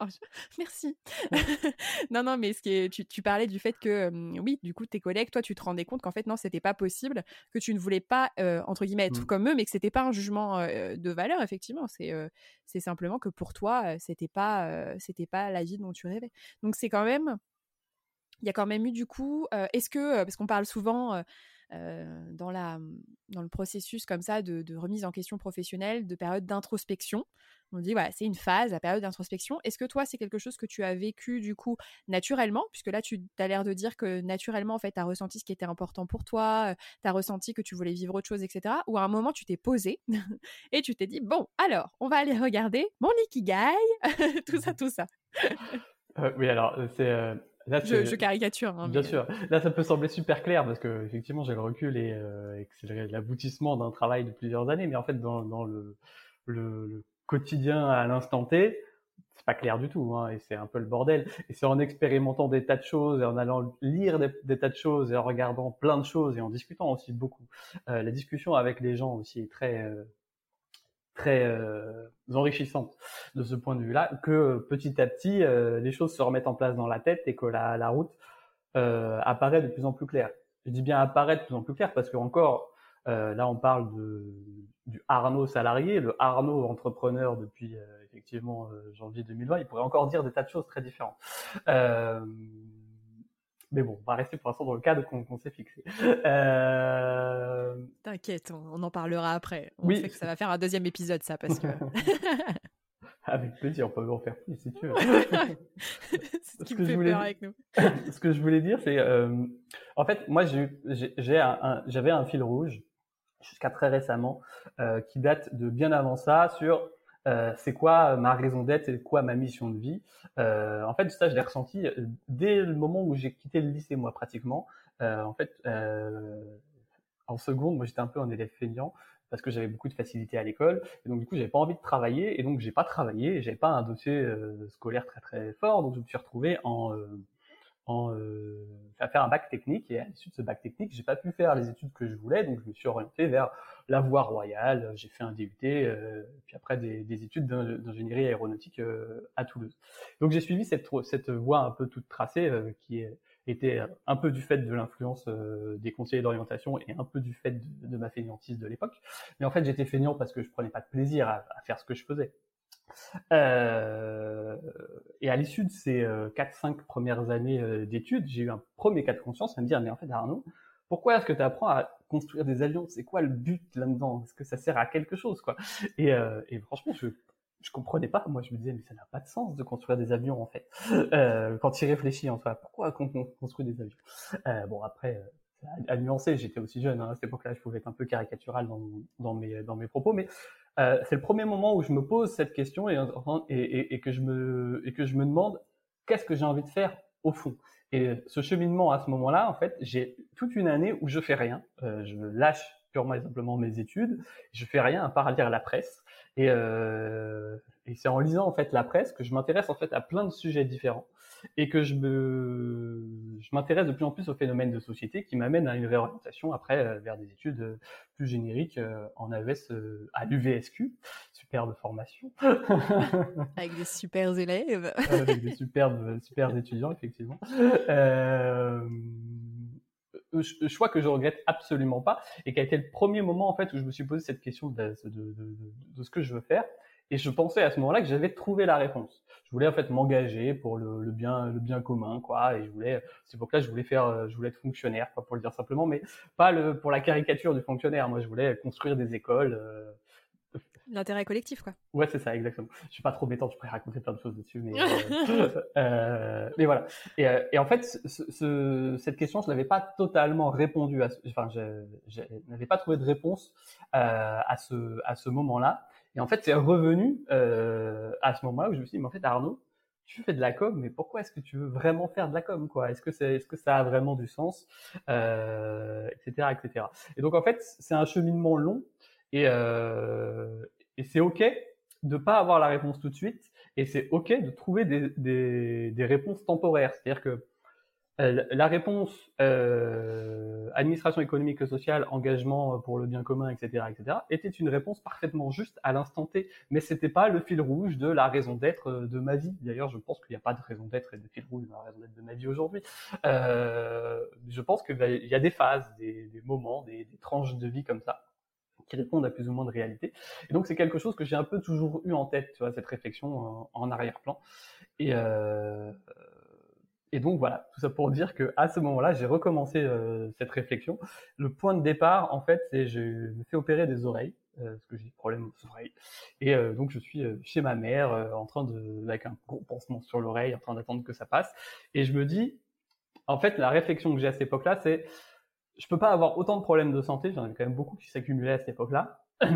Speaker 1: oh, merci. non, non, mais ce qui est... tu, tu, parlais du fait que oui, du coup, tes collègues, toi, tu te rendais compte qu'en fait, non, c'était pas possible, que tu ne voulais pas euh, entre guillemets être mmh. comme eux, mais que c'était pas un jugement de valeur. Effectivement, c'est c'est simplement que pour toi, c'était pas c'était pas la vie dont tu rêvais. Donc c'est quand même il y a quand même eu du coup, est-ce que, parce qu'on parle souvent dans, la, dans le processus comme ça de, remise en question professionnelle, de période d'introspection. On dit, voilà, c'est une phase, la période d'introspection. Est-ce que toi, c'est quelque chose que tu as vécu du coup naturellement? Puisque là, tu as l'air de dire que naturellement, en fait, tu as ressenti ce qui était important pour toi, tu as ressenti que tu voulais vivre autre chose, etc. Ou à un moment, tu t'es posé (laughs) et tu t'es dit, bon, alors, on va aller regarder mon ikigai, (laughs) tout ça, tout ça.
Speaker 2: Euh, oui, alors, c'est
Speaker 1: je, caricature.
Speaker 2: Hein, Bien sûr. Là, ça peut sembler super clair parce que effectivement, j'ai le recul et, euh, c'est l'aboutissement d'un travail de plusieurs années. Mais en fait, dans, dans le, le, quotidien à l'instant T, c'est pas clair du tout. Hein, et c'est un peu le bordel. Et c'est en expérimentant des tas de choses et en allant lire des, tas de choses et en regardant plein de choses et en discutant aussi beaucoup. Euh, la discussion avec les gens aussi est très euh, très euh, enrichissante de ce point de vue-là, que euh, petit à petit, euh, les choses se remettent en place dans la tête et que la, la route euh, apparaît de plus en plus claire. Je dis bien apparaît de plus en plus clair parce que encore, là, on parle de, du Arnaud salarié, le Arnaud entrepreneur depuis effectivement janvier 2020. Il pourrait encore dire des tas de choses très différentes. Mais bon, on va rester pour l'instant dans le cadre qu'on s'est fixé.
Speaker 1: Euh... T'inquiète, on, en parlera après. On oui. sait que ça va faire un deuxième épisode, ça, parce que. (laughs)
Speaker 2: Avec plaisir, on peut en faire plus si tu veux. (laughs)
Speaker 1: ce qui me fait peur avec nous. (coughs)
Speaker 2: ce que je voulais dire, c'est, euh, en fait, moi, j'avais un, un, fil rouge jusqu'à très récemment euh, qui date de bien avant ça sur euh, c'est quoi ma raison d'être, c'est quoi ma mission de vie? Euh, en fait, ça, je l'ai ressenti dès le moment où j'ai quitté le lycée, moi, pratiquement. en fait, en seconde, moi, j'étais un peu un élève feignant parce que j'avais beaucoup de facilité à l'école et donc du coup j'avais pas envie de travailler et donc j'ai pas travaillé j'avais pas un dossier euh, scolaire très très fort donc je me suis retrouvé en euh, en euh, à faire un bac technique et à l'issue de ce bac technique j'ai pas pu faire les études que je voulais donc je me suis orienté vers la voie royale j'ai fait un DUT puis après des, des études d'ingénierie aéronautique à Toulouse donc j'ai suivi cette cette voie un peu toute tracée qui est était un peu du fait de l'influence euh, des conseillers d'orientation et un peu du fait de, ma fainéantise de l'époque. Mais en fait, j'étais feignant parce que je prenais pas de plaisir à, faire ce que je faisais. Euh, et à l'issue de ces 4-5 euh, premières années d'études, j'ai eu un premier cas de conscience à me dire, mais en fait, Arnaud, pourquoi est-ce que tu apprends à construire des avions? C'est quoi le but là-dedans? Est-ce que ça sert à quelque chose quoi? Et, franchement, je je comprenais pas. Moi, je me disais, mais ça n'a pas de sens de construire des avions, en fait. Euh, quand tu y réfléchis, en pourquoi on construit des avions? Euh, Bon, après, euh, à, nuancer, j'étais aussi jeune. Hein, à cette époque-là, je pouvais être un peu caricatural dans, mes, dans mes propos, mais euh, c'est le premier moment où je me pose cette question et, et, et, que, je me, et que je me demande qu'est-ce que j'ai envie de faire au fond? Et ce cheminement, à ce moment-là, en fait, j'ai toute une année où je fais rien. Euh, je lâche purement et simplement mes études. Je fais rien à part lire la presse. Et, euh, et c'est en lisant en fait la presse que je m'intéresse en fait à plein de sujets différents et que je me je m'intéresse de plus en plus aux phénomènes de société qui m'amènent à une réorientation après euh, vers des études euh, plus génériques euh, en AES à l'UVSQ, superbe formation.
Speaker 1: Avec des super élèves.
Speaker 2: Avec des superbes (laughs) super étudiants effectivement. Euh, choix que je regrette absolument pas et qui a été le premier moment en fait où je me suis posé cette question de, de, de, de ce que je veux faire et je pensais à ce moment-là que j'avais trouvé la réponse. Je voulais en fait m'engager pour le, le, bien le bien commun quoi et je voulais c'est pour là je voulais faire je voulais être fonctionnaire pas pour le dire simplement mais pas le pour la caricature du fonctionnaire moi je voulais construire des écoles euh,
Speaker 1: L'intérêt collectif, quoi.
Speaker 2: Ouais, c'est ça, exactement. Je suis pas trop bêtant, je pourrais raconter plein de choses dessus, mais, (laughs) euh, euh, mais voilà. Et, euh, et en fait, ce, ce, cette question, je n'avais pas totalement répondu à, enfin, je, je n'avais pas trouvé de réponse euh, à ce, à ce moment-là. Et en fait, c'est revenu euh, à ce moment-là où je me suis dit, mais en fait, Arnaud, tu fais de la com, mais pourquoi est-ce que tu veux vraiment faire de la com, Est-ce que ça a vraiment du sens, euh, etc., etc. Et donc en fait, c'est un cheminement long et, euh, c'est OK de pas avoir la réponse tout de suite. Et c'est OK de trouver des, réponses temporaires. C'est-à-dire que la réponse administration économique et sociale, engagement pour le bien commun, etc., etc., était une réponse parfaitement juste à l'instant T, mais c'était pas le fil rouge de la raison d'être de ma vie. D'ailleurs, je pense qu'il n'y a pas de raison d'être et de fil rouge de la raison d'être de ma vie aujourd'hui. Euh, je pense qu'il y a des phases, des, moments, des, tranches de vie comme ça qui répondent à plus ou moins de réalité. Et donc c'est quelque chose que j'ai un peu toujours eu en tête, cette réflexion en, arrière-plan. Et, euh, et donc voilà, tout ça pour dire que à ce moment-là, j'ai recommencé euh, cette réflexion. Le point de départ, en fait, c'est je me fais opérer des oreilles. Euh, parce que j'ai des problèmes aux oreilles. Et euh, donc je suis chez ma mère, en train de, avec un gros pansement sur l'oreille, en train d'attendre que ça passe. Et je me dis, en fait, la réflexion que j'ai à cette époque-là, c'est je peux pas avoir autant de problèmes de santé, j'en avais quand même beaucoup qui s'accumulaient à cette époque-là, (clears throat)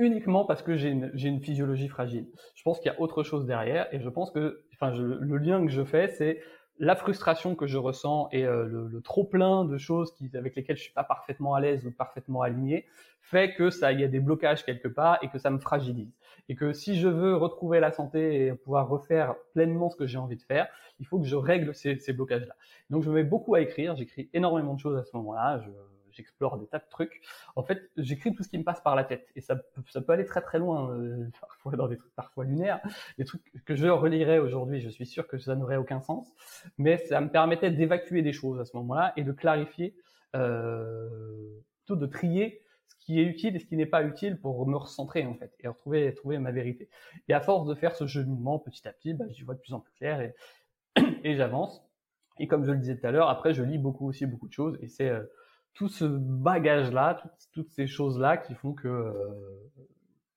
Speaker 2: uniquement parce que j'ai une, physiologie fragile. Je pense qu'il y a autre chose derrière, et je pense que, enfin, le lien que je fais, c'est la frustration que je ressens et euh, le, trop plein de choses qui, avec lesquelles je suis pas parfaitement à l'aise ou parfaitement aligné fait que ça, il y a des blocages quelque part et que ça me fragilise. Et que si je veux retrouver la santé et pouvoir refaire pleinement ce que j'ai envie de faire, il faut que je règle ces, ces blocages-là. Donc je me mets beaucoup à écrire, j'écris énormément de choses à ce moment-là, j'explore des tas de trucs. En fait, j'écris tout ce qui me passe par la tête et ça, ça peut aller très très loin, euh, (laughs) parfois dans des trucs parfois lunaires, des trucs que je relirais aujourd'hui. Je suis sûr que ça n'aurait aucun sens, mais ça me permettait d'évacuer des choses à ce moment-là et de clarifier, euh, plutôt de trier ce qui est utile et ce qui n'est pas utile pour me recentrer en fait et retrouver trouver ma vérité. Et à force de faire ce cheminement petit à petit, bah, j'y vois de plus en plus clair (clears throat) et, j'avance. Et comme je le disais tout à l'heure, après je lis beaucoup aussi beaucoup de choses et c'est euh, tout ce bagage-là, toutes, ces choses-là qui font que euh,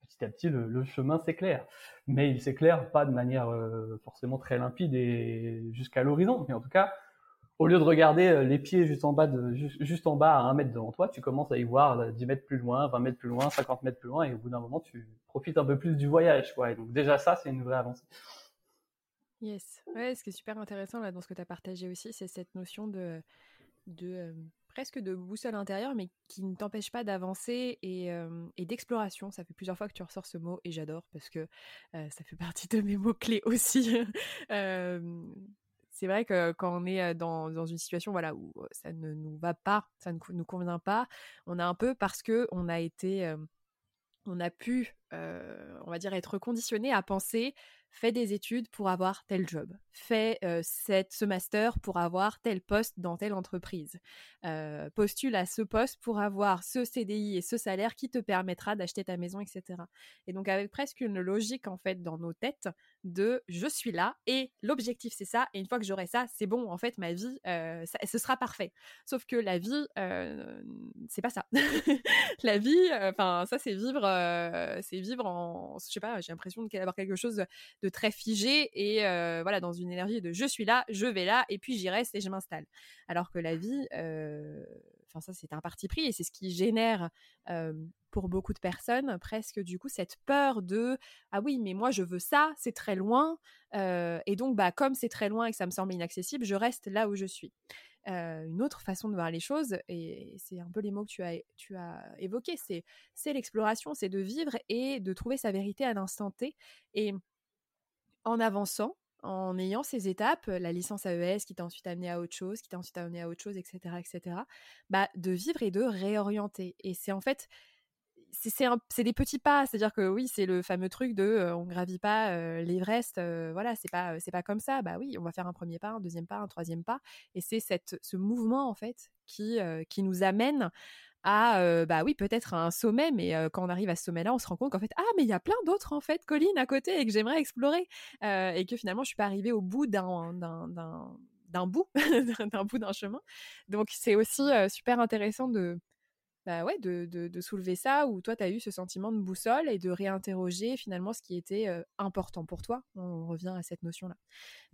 Speaker 2: petit à petit, le, chemin s'éclaire. Mais il s'éclaire pas de manière forcément très limpide et jusqu'à l'horizon. Mais en tout cas, au lieu de regarder les pieds juste en bas juste, en bas à un mètre devant toi, tu commences à y voir 10 mètres plus loin, 20 mètres plus loin, 50 mètres plus loin, et au bout d'un moment, tu profites un peu plus du voyage, donc déjà ça, c'est une vraie avancée.
Speaker 1: Yes. Ouais, ce qui est super intéressant dans ce que tu as partagé aussi, c'est cette notion de presque de boussole intérieure, mais qui ne t'empêche pas d'avancer et, et d'exploration. Ça fait plusieurs fois que tu ressors ce mot et j'adore parce que ça fait (laughs) partie de mes mots clés aussi. (laughs) c'est vrai que quand on est dans, dans, une situation voilà où ça ne nous va pas, ça ne nous convient pas, on a un peu parce que on a été, on a pu, on va dire, être conditionné à penser fais des études pour avoir tel job, fais cette, ce master pour avoir tel poste dans telle entreprise, postule à ce poste pour avoir ce CDI et ce salaire qui te permettra d'acheter ta maison, etc. Et donc avec presque une logique en fait dans nos têtes de je suis là et l'objectif c'est ça et une fois que j'aurai ça c'est bon en fait ma vie ce sera parfait. Sauf que la vie c'est pas ça. (laughs) la vie, enfin ça c'est vivre, c'est vivre en, je sais pas, j'ai l'impression d'avoir quelque chose de très figé et euh, voilà dans une énergie de je suis là, je vais là et puis j'y reste et je m'installe. Alors que la vie, euh, enfin ça c'est un parti pris et c'est ce qui génère pour beaucoup de personnes presque du coup cette peur de ah oui mais moi je veux ça, c'est très loin et donc bah comme c'est très loin et que ça me semble inaccessible, je reste là où je suis. Une autre façon de voir les choses, et c'est un peu les mots que tu as, tu as évoqués, c'est l'exploration, c'est de vivre et de trouver sa vérité à l'instant T. Et en avançant, en ayant ces étapes, la licence AES qui t'a ensuite amené à autre chose, qui t'a ensuite amené à autre chose, etc., etc., bah, de vivre et de réorienter. Et c'est en fait, c'est des petits pas, c'est-à-dire que oui, c'est le fameux truc de euh, on gravit pas euh, l'Everest, euh, voilà, c'est pas c'est pas comme ça. Bah oui, on va faire un premier pas, un deuxième pas, un troisième pas, et c'est cette ce mouvement en fait qui qui nous amène à bah oui peut-être un sommet mais quand on arrive à ce sommet là on se rend compte qu'en fait ah mais il y a plein d'autres en fait collines à côté et que j'aimerais explorer et que finalement je suis pas arrivée au bout d'un d'un bout (laughs) d'un bout d'un chemin donc c'est aussi super intéressant de bah ouais, de, de, soulever ça, où toi, tu as eu ce sentiment de boussole et de réinterroger finalement ce qui était important pour toi. On revient à cette notion-là.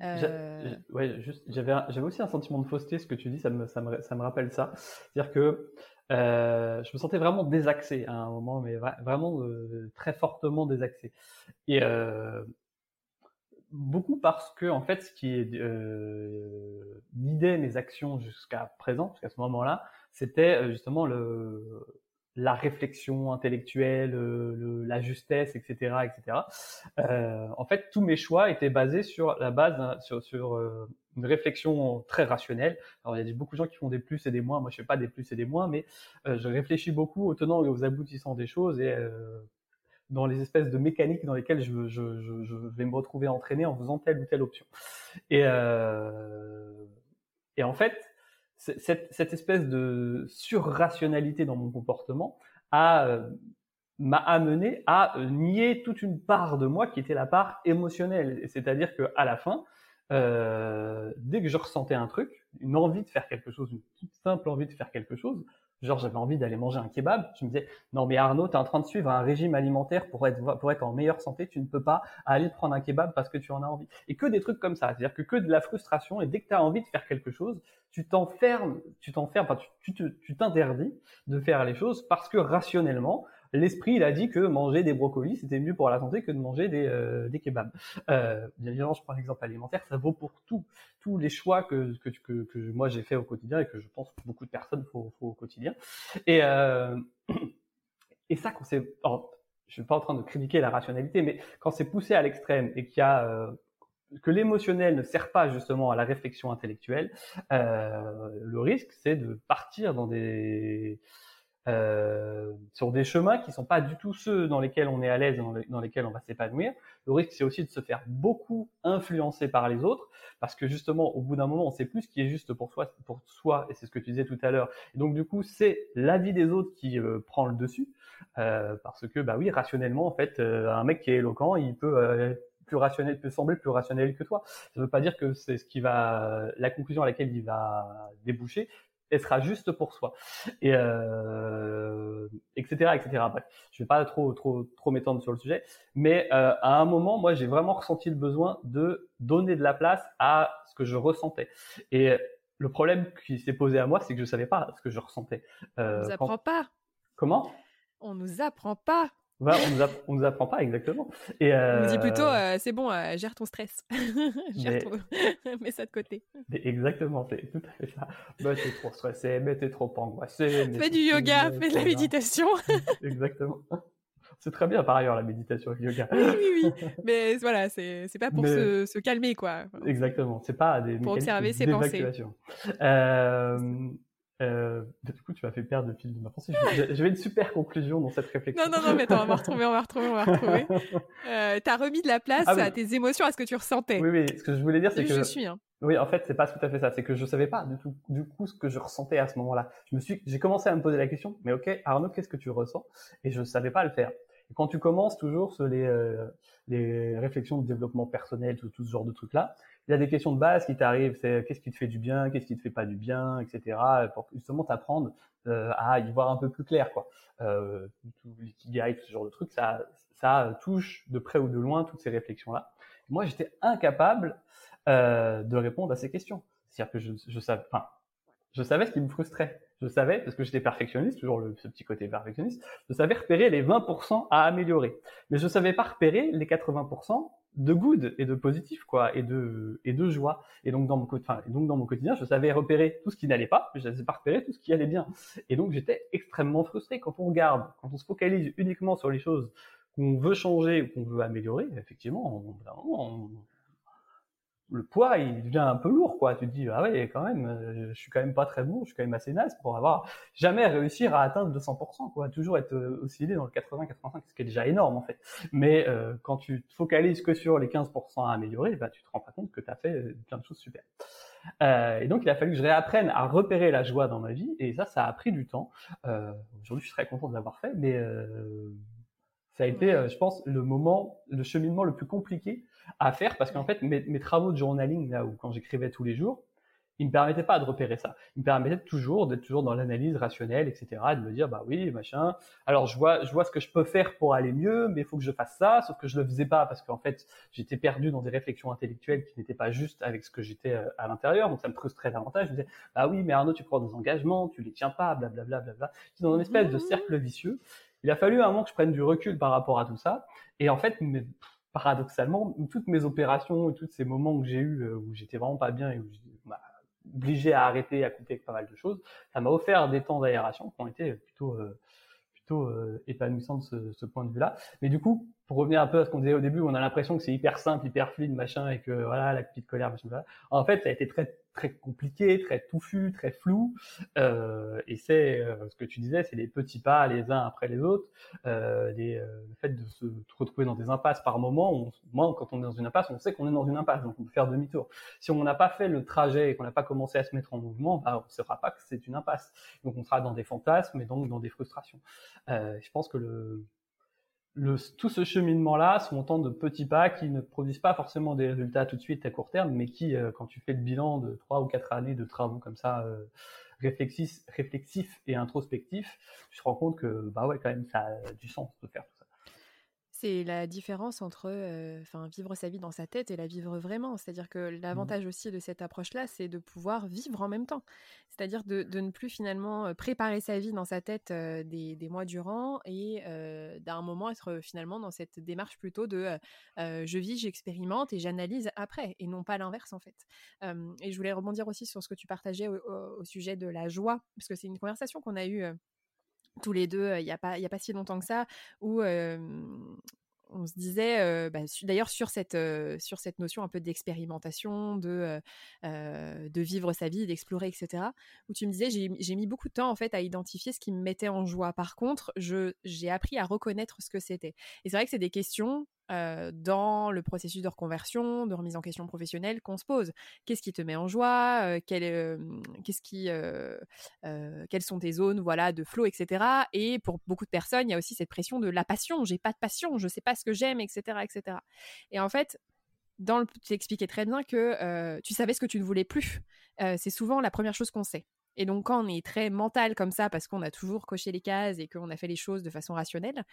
Speaker 2: Euh... Ouais, j'avais aussi un sentiment de fausseté, ce que tu dis, ça me, ça me, ça me rappelle ça. C'est-à-dire que euh, je me sentais vraiment désaxé à un moment, mais vraiment très fortement désaxé. Et beaucoup parce que en fait, ce qui guidait mes actions jusqu'à présent, parce qu'à ce moment-là, c'était justement le la réflexion intellectuelle, le, la justesse, etc., etc. Euh, en fait, tous mes choix étaient basés sur la base sur, sur euh, une réflexion très rationnelle. Alors, il y a beaucoup de gens qui font des plus et des moins. Moi, je fais pas des plus et des moins, mais euh, je réfléchis beaucoup aux tenants et aux aboutissants des choses et euh, dans les espèces de mécaniques dans lesquelles je, je, je, je, vais me retrouver entraîné en faisant telle ou telle option. Et, euh, et en fait, cette, espèce de surrationalité dans mon comportement a euh, m'a amené à euh, nier toute une part de moi qui était la part émotionnelle. C'est-à-dire que à la fin, euh, dès que je ressentais un truc, une envie de faire quelque chose, une toute simple envie de faire quelque chose, Genre, j'avais envie d'aller manger un kebab. Je me disais, non, mais Arnaud, tu es en train de suivre un régime alimentaire pour être, pour être en meilleure santé. Tu ne peux pas aller prendre un kebab parce que tu en as envie. Et que des trucs comme ça. C'est-à-dire que que de la frustration. Et dès que tu as envie de faire quelque chose, tu t'enfermes, tu t'enfermes, enfin, tu, tu t'interdis de faire les choses parce que rationnellement, l'esprit il a dit que manger des brocolis c'était mieux pour la santé que de manger des, euh, des kebabs. Euh, bien évidemment, je prends l'exemple alimentaire, ça vaut pour tout, tous les choix que, que, que, que moi j'ai fait au quotidien et que je pense que beaucoup de personnes font, au quotidien. Et, euh, et ça, quand c'est, je suis pas en train de critiquer la rationalité, mais quand c'est poussé à l'extrême et qu'il y a euh, que l'émotionnel ne sert pas justement à la réflexion intellectuelle, euh, le risque c'est de partir dans des euh, sur des chemins qui sont pas du tout ceux dans lesquels on est à l'aise, dans, dans, lesquels on va s'épanouir. Le risque, c'est aussi de se faire beaucoup influencer par les autres, parce que justement, au bout d'un moment, on sait plus ce qui est juste pour soi, et c'est ce que tu disais tout à l'heure. Et donc, du coup, c'est l'avis des autres qui euh, prend le dessus, euh, parce que, bah oui, rationnellement, en fait, un mec qui est éloquent, il peut plus rationnel, peut sembler plus rationnel que toi. Ça ne veut pas dire que c'est ce qui va, la conclusion à laquelle il va déboucher, elle sera juste pour soi. Et euh, etc. etc. Bref, je vais pas trop trop trop m'étendre sur le sujet, mais euh, à un moment, moi, j'ai vraiment ressenti le besoin de donner de la place à ce que je ressentais. Et le problème qui s'est posé à moi, c'est que je savais pas ce que je ressentais.
Speaker 1: Euh, on nous apprend pas.
Speaker 2: Comment?
Speaker 1: On nous apprend pas.
Speaker 2: On nous, nous apprend pas exactement.
Speaker 1: Et On nous dit plutôt, euh, c'est bon, gère ton stress, (laughs) gère (laughs) mets ça de côté.
Speaker 2: exactement, c'est tout à fait ça. Mais t'es trop stressé, mais t'es trop angoissé.
Speaker 1: Fais du yoga, fais de la méditation. (laughs)
Speaker 2: exactement. C'est très bien par ailleurs la méditation et le yoga.
Speaker 1: Oui, oui, oui. Mais voilà, c'est pas pour se, se, calmer quoi.
Speaker 2: Exactement, c'est pas des
Speaker 1: pour observer ses pensées.
Speaker 2: Euh, euh, du coup, tu m'as fait perdre le fil de ma pensée. J'avais une super conclusion dans cette réflexion.
Speaker 1: Non, non, non, mais attends, on va retrouver, on va retrouver, on va retrouver. (laughs) Euh, T'as remis de la place ah à tes émotions, à ce que tu ressentais.
Speaker 2: Oui, oui. Ce que je voulais dire, c'est que
Speaker 1: je suis. Hein.
Speaker 2: Oui, en fait, c'est pas tout à fait ça. C'est que je savais pas du tout, du coup, ce que je ressentais à ce moment-là. Je me suis, j'ai commencé à me poser la question. Mais ok, Arnaud, qu'est-ce que tu ressens? Et je savais pas le faire. Et quand tu commences toujours sur les, euh, les réflexions de développement personnel, tout, tout ce genre de trucs-là, il y a des questions de base qui t'arrivent, c'est qu'est-ce qui te fait du bien, qu'est-ce qui te fait pas du bien, etc. Pour justement t'apprendre euh, à y voir un peu plus clair, quoi. Euh, tout l'ikigai, tout ce genre de trucs, ça, ça touche de près ou de loin toutes ces réflexions-là. Moi, j'étais incapable euh, de répondre à ces questions. C'est-à-dire que je, je savais, enfin, je savais ce qui me frustrait. Je savais, parce que j'étais perfectionniste, toujours le, ce petit côté perfectionniste, je savais repérer les 20% à améliorer. Mais je savais pas repérer les 80% de good et de positif, quoi, et de, et de joie. Et donc, dans mon, enfin, donc, dans mon quotidien, je savais repérer tout ce qui n'allait pas, mais je savais pas repérer tout ce qui allait bien. Et donc, j'étais extrêmement frustré quand on regarde, quand on se focalise uniquement sur les choses qu'on veut changer ou qu'on veut améliorer, effectivement, on, on, le poids, il devient un peu lourd, quoi. Tu te dis, ah ouais, quand même, euh, je suis quand même pas très bon, je suis quand même assez naze pour avoir jamais réussir à atteindre 200%, quoi. Toujours être euh, oscillé dans le 80-85, ce qui est déjà énorme, en fait. Mais euh, quand tu te focalises que sur les 15% à améliorer, bah, tu te rends pas compte que tu as fait plein de choses super. Euh, et donc, il a fallu que je réapprenne à repérer la joie dans ma vie, et ça, ça a pris du temps. Euh, Aujourd'hui, je très content de l'avoir fait, mais ça a été, je pense, le moment, le cheminement le plus compliqué à faire parce qu'en fait, mes, mes, travaux de journaling, là où quand j'écrivais tous les jours, ils me permettaient pas de repérer ça. Ils me permettaient toujours d'être toujours dans l'analyse rationnelle, etc., de me dire, bah oui, machin. Alors, je vois, je vois ce que je peux faire pour aller mieux, mais il faut que je fasse ça, sauf que je le faisais pas parce qu'en fait, j'étais perdu dans des réflexions intellectuelles qui n'étaient pas justes avec ce que j'étais euh, à l'intérieur, donc ça me frustrait davantage. Je me disais, bah oui, mais Arnaud, tu prends des engagements, tu les tiens pas, blablabla, bla, bla, C'est dans une espèce de mmh. cercle vicieux. Il a fallu un moment que je prenne du recul par rapport à tout ça. Et en fait, paradoxalement, toutes mes opérations et tous ces moments que j'ai eu euh, où j'étais vraiment pas bien et où j'étais bah, obligé à arrêter, à couper avec pas mal de choses, ça m'a offert des temps d'aération qui ont été plutôt euh, plutôt euh, épanouissants de ce, ce point de vue-là. Mais du coup, pour revenir un peu à ce qu'on disait au début, on a l'impression que c'est hyper simple, hyper fluide, machin, et que voilà, la petite colère, machin, voilà. En fait, ça a été très très compliqué, très touffu, très flou. Euh, et c'est euh, ce que tu disais, c'est les petits pas les uns après les autres. Euh, le fait de se retrouver dans des impasses par moment. Moi, quand on est dans une impasse, on sait qu'on est dans une impasse, donc on peut faire demi-tour. Si on n'a pas fait le trajet et qu'on n'a pas commencé à se mettre en mouvement, bah, on ne saura pas que c'est une impasse. Donc on sera dans des fantasmes et donc dans des frustrations. je pense que le le, tout ce cheminement-là sont autant de petits pas qui ne produisent pas forcément des résultats tout de suite à court terme, mais qui, euh, quand tu fais le bilan de trois ou quatre années de travaux comme ça, euh, réflexifs, réflexif et introspectifs, tu te rends compte que bah ouais, quand même, ça a du sens de faire tout.
Speaker 1: C'est la différence entre enfin vivre sa vie dans sa tête et la vivre vraiment. C'est-à-dire que mmh l'avantage aussi de cette approche-là, c'est de pouvoir vivre en même temps. C'est-à-dire de, de, ne plus finalement préparer sa vie dans sa tête des, des, mois durant et d'un moment être finalement dans cette démarche plutôt de je vis, j'expérimente et j'analyse après et non pas l'inverse en fait. et je voulais rebondir aussi sur ce que tu partageais au, au sujet de la joie, parce que c'est une conversation qu'on a eue tous les deux il n'y a, pas, a pas si longtemps que ça, où on se disait, bah, d'ailleurs sur cette, sur cette notion un peu d'expérimentation, de, de vivre sa vie, d'explorer, etc., où tu me disais, j'ai mis beaucoup de temps en fait à identifier ce qui me mettait en joie. Par contre, j'ai appris à reconnaître ce que c'était. Et c'est vrai que c'est des questions euh, dans le processus de reconversion, de remise en question professionnelle qu'on se pose. Qu'est-ce qui te met en joie euh, euh, qu'est-ce qui, Quelles sont tes zones voilà, de flow, etc. Et pour beaucoup de personnes, il y a aussi cette pression de la passion. J'ai pas de passion, je sais pas ce que j'aime, etc., etc. Et en fait, tu expliquais très bien que tu savais ce que tu ne voulais plus. c'est souvent la première chose qu'on sait. Et donc, quand on est très mental comme ça, parce qu'on a toujours coché les cases et qu'on a fait les choses de façon rationnelle,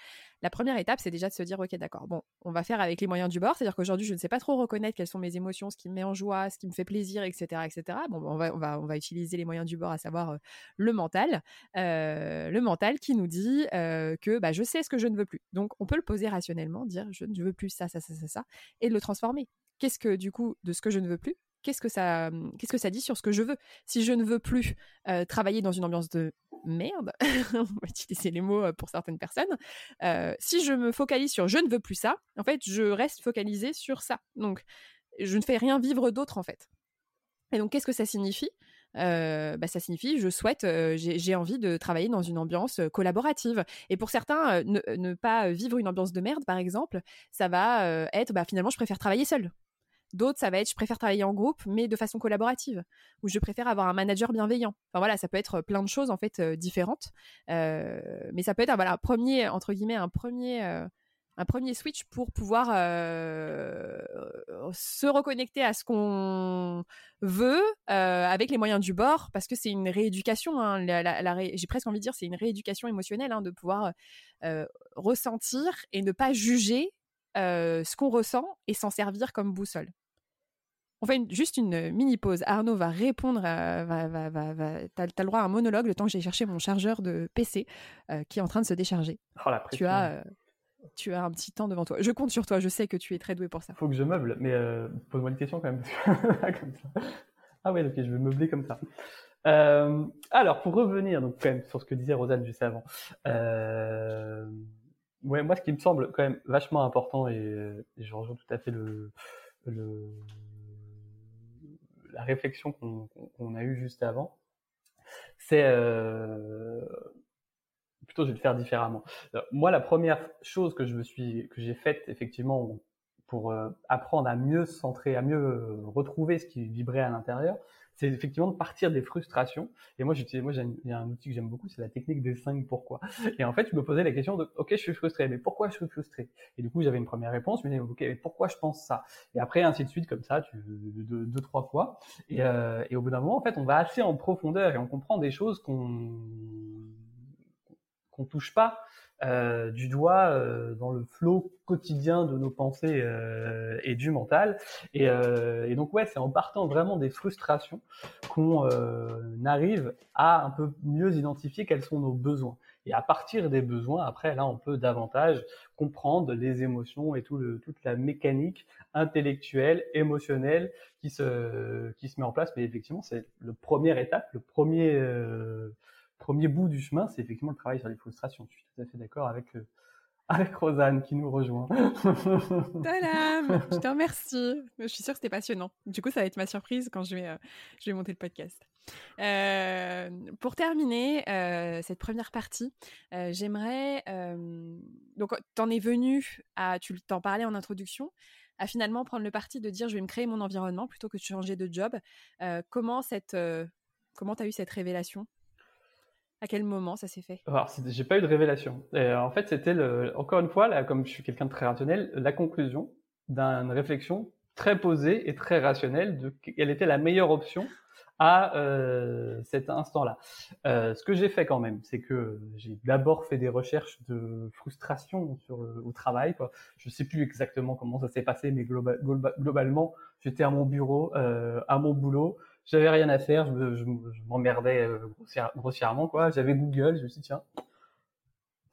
Speaker 1: la première étape, c'est déjà de se dire, OK, d'accord, bon, on va faire avec les moyens du bord. C'est-à-dire qu'aujourd'hui, je ne sais pas trop reconnaître quelles sont mes émotions, ce qui me met en joie, ce qui me fait plaisir, etc. etc. Bon, on va, on, va, on va utiliser les moyens du bord, à savoir le mental. Le mental qui nous dit que bah, je sais ce que je ne veux plus. Donc, on peut le poser rationnellement, dire, je ne veux plus ça, ça, ça, ça, ça, et le transformer. Qu'est-ce que, du coup, de ce que je ne veux plus, qu'est-ce que ça, qu'est-ce que ça dit sur ce que je veux? Si je ne veux plus travailler dans une ambiance de merde, (laughs) on va utiliser les mots pour certaines personnes. Si je me focalise sur je ne veux plus ça, en fait, je reste focalisé sur ça. Donc, je ne fais rien vivre d'autre en fait. Et donc, qu'est-ce que ça signifie? Bah, ça signifie je souhaite, j'ai envie de travailler dans une ambiance collaborative. Et pour certains, ne, ne, pas vivre une ambiance de merde, par exemple, ça va être bah, finalement je préfère travailler seul. D'autres, ça va être je préfère travailler en groupe, mais de façon collaborative, ou je préfère avoir un manager bienveillant. Enfin voilà, ça peut être plein de choses en fait différentes, euh, mais ça peut être voilà, un premier entre guillemets un premier euh, un premier switch pour pouvoir euh, se reconnecter à ce qu'on veut avec les moyens du bord, parce que c'est une rééducation. Hein, J'ai presque envie de dire c'est une rééducation émotionnelle hein, de pouvoir ressentir et ne pas juger ce qu'on ressent et s'en servir comme boussole. On fait juste une mini pause. Arnaud va répondre, à, va, va, va, t'as, as le droit à un monologue le temps que j'ai cherché mon chargeur de PC qui est en train de se décharger.
Speaker 2: Oh,
Speaker 1: tu as, tu as un petit temps devant toi. Je compte sur toi, je sais que tu es très doué pour ça.
Speaker 2: Faut que je meuble, mais pose-moi une question quand même. (laughs) Ah ouais, ok, je vais meubler comme ça. alors, pour revenir donc quand même sur ce que disait Rosanne juste avant. Ouais, moi, ce qui me semble quand même vachement important, et, je rejoins tout à fait le, le la réflexion qu'on a eue juste avant, c'est euh, plutôt je vais le faire différemment. moi, la première chose que je me suis, que j'ai faite effectivement pour euh, apprendre à mieux se centrer, à mieux retrouver ce qui vibrait à l'intérieur, c'est effectivement de partir des frustrations. Et moi, j'utilise, moi, il y a un outil que j'aime beaucoup, c'est la technique des cinq pourquoi. Et en fait, je me posais la question de, ok, je suis frustré, mais pourquoi je suis frustré? Et du coup, j'avais une première réponse, disais, ok, mais pourquoi je pense ça? Et après, ainsi de suite, comme ça, tu, deux, deux trois fois. Et, euh, et au bout d'un moment, en fait, on va assez en profondeur et on comprend des choses qu'on qu'on touche pas euh, du doigt euh, dans le flot quotidien de nos pensées euh, et du mental. Et, et donc ouais, c'est en partant vraiment des frustrations qu'on arrive à un peu mieux identifier quels sont nos besoins. Et à partir des besoins, après là, on peut davantage comprendre les émotions et tout le, toute la mécanique intellectuelle, émotionnelle qui se qui se met en place. Mais effectivement, c'est le première étape, le premier premier bout du chemin, c'est effectivement le travail sur les frustrations. Je suis tout à fait d'accord avec, euh, (laughs) avec Rosanne qui nous rejoint. (laughs)
Speaker 1: Tadam Je te remercie. Je suis sûre que c'était passionnant. Du coup, ça va être ma surprise quand je vais, euh, je vais monter le podcast. Euh, pour terminer cette première partie, j'aimerais. donc, t'en es venu à. Tu t'en parlais en introduction à finalement prendre le parti de dire je vais me créer mon environnement plutôt que de changer de job. comment cette, comment t'as eu cette révélation? À quel moment ça s'est fait?
Speaker 2: Alors, j'ai pas eu de révélation. Euh, en fait, c'était encore une fois, là, comme je suis quelqu'un de très rationnel, la conclusion d'une réflexion très posée et très rationnelle de quelle était la meilleure option à euh, cet instant-là. Euh, ce que j'ai fait quand même, c'est que j'ai d'abord fait des recherches de frustration au travail. Quoi. Je sais plus exactement comment ça s'est passé, mais globalement, j'étais à mon bureau, à mon boulot, j'avais rien à faire, je, m'emmerdais euh, grossièrement quoi. J'avais Google, je me suis dit tiens,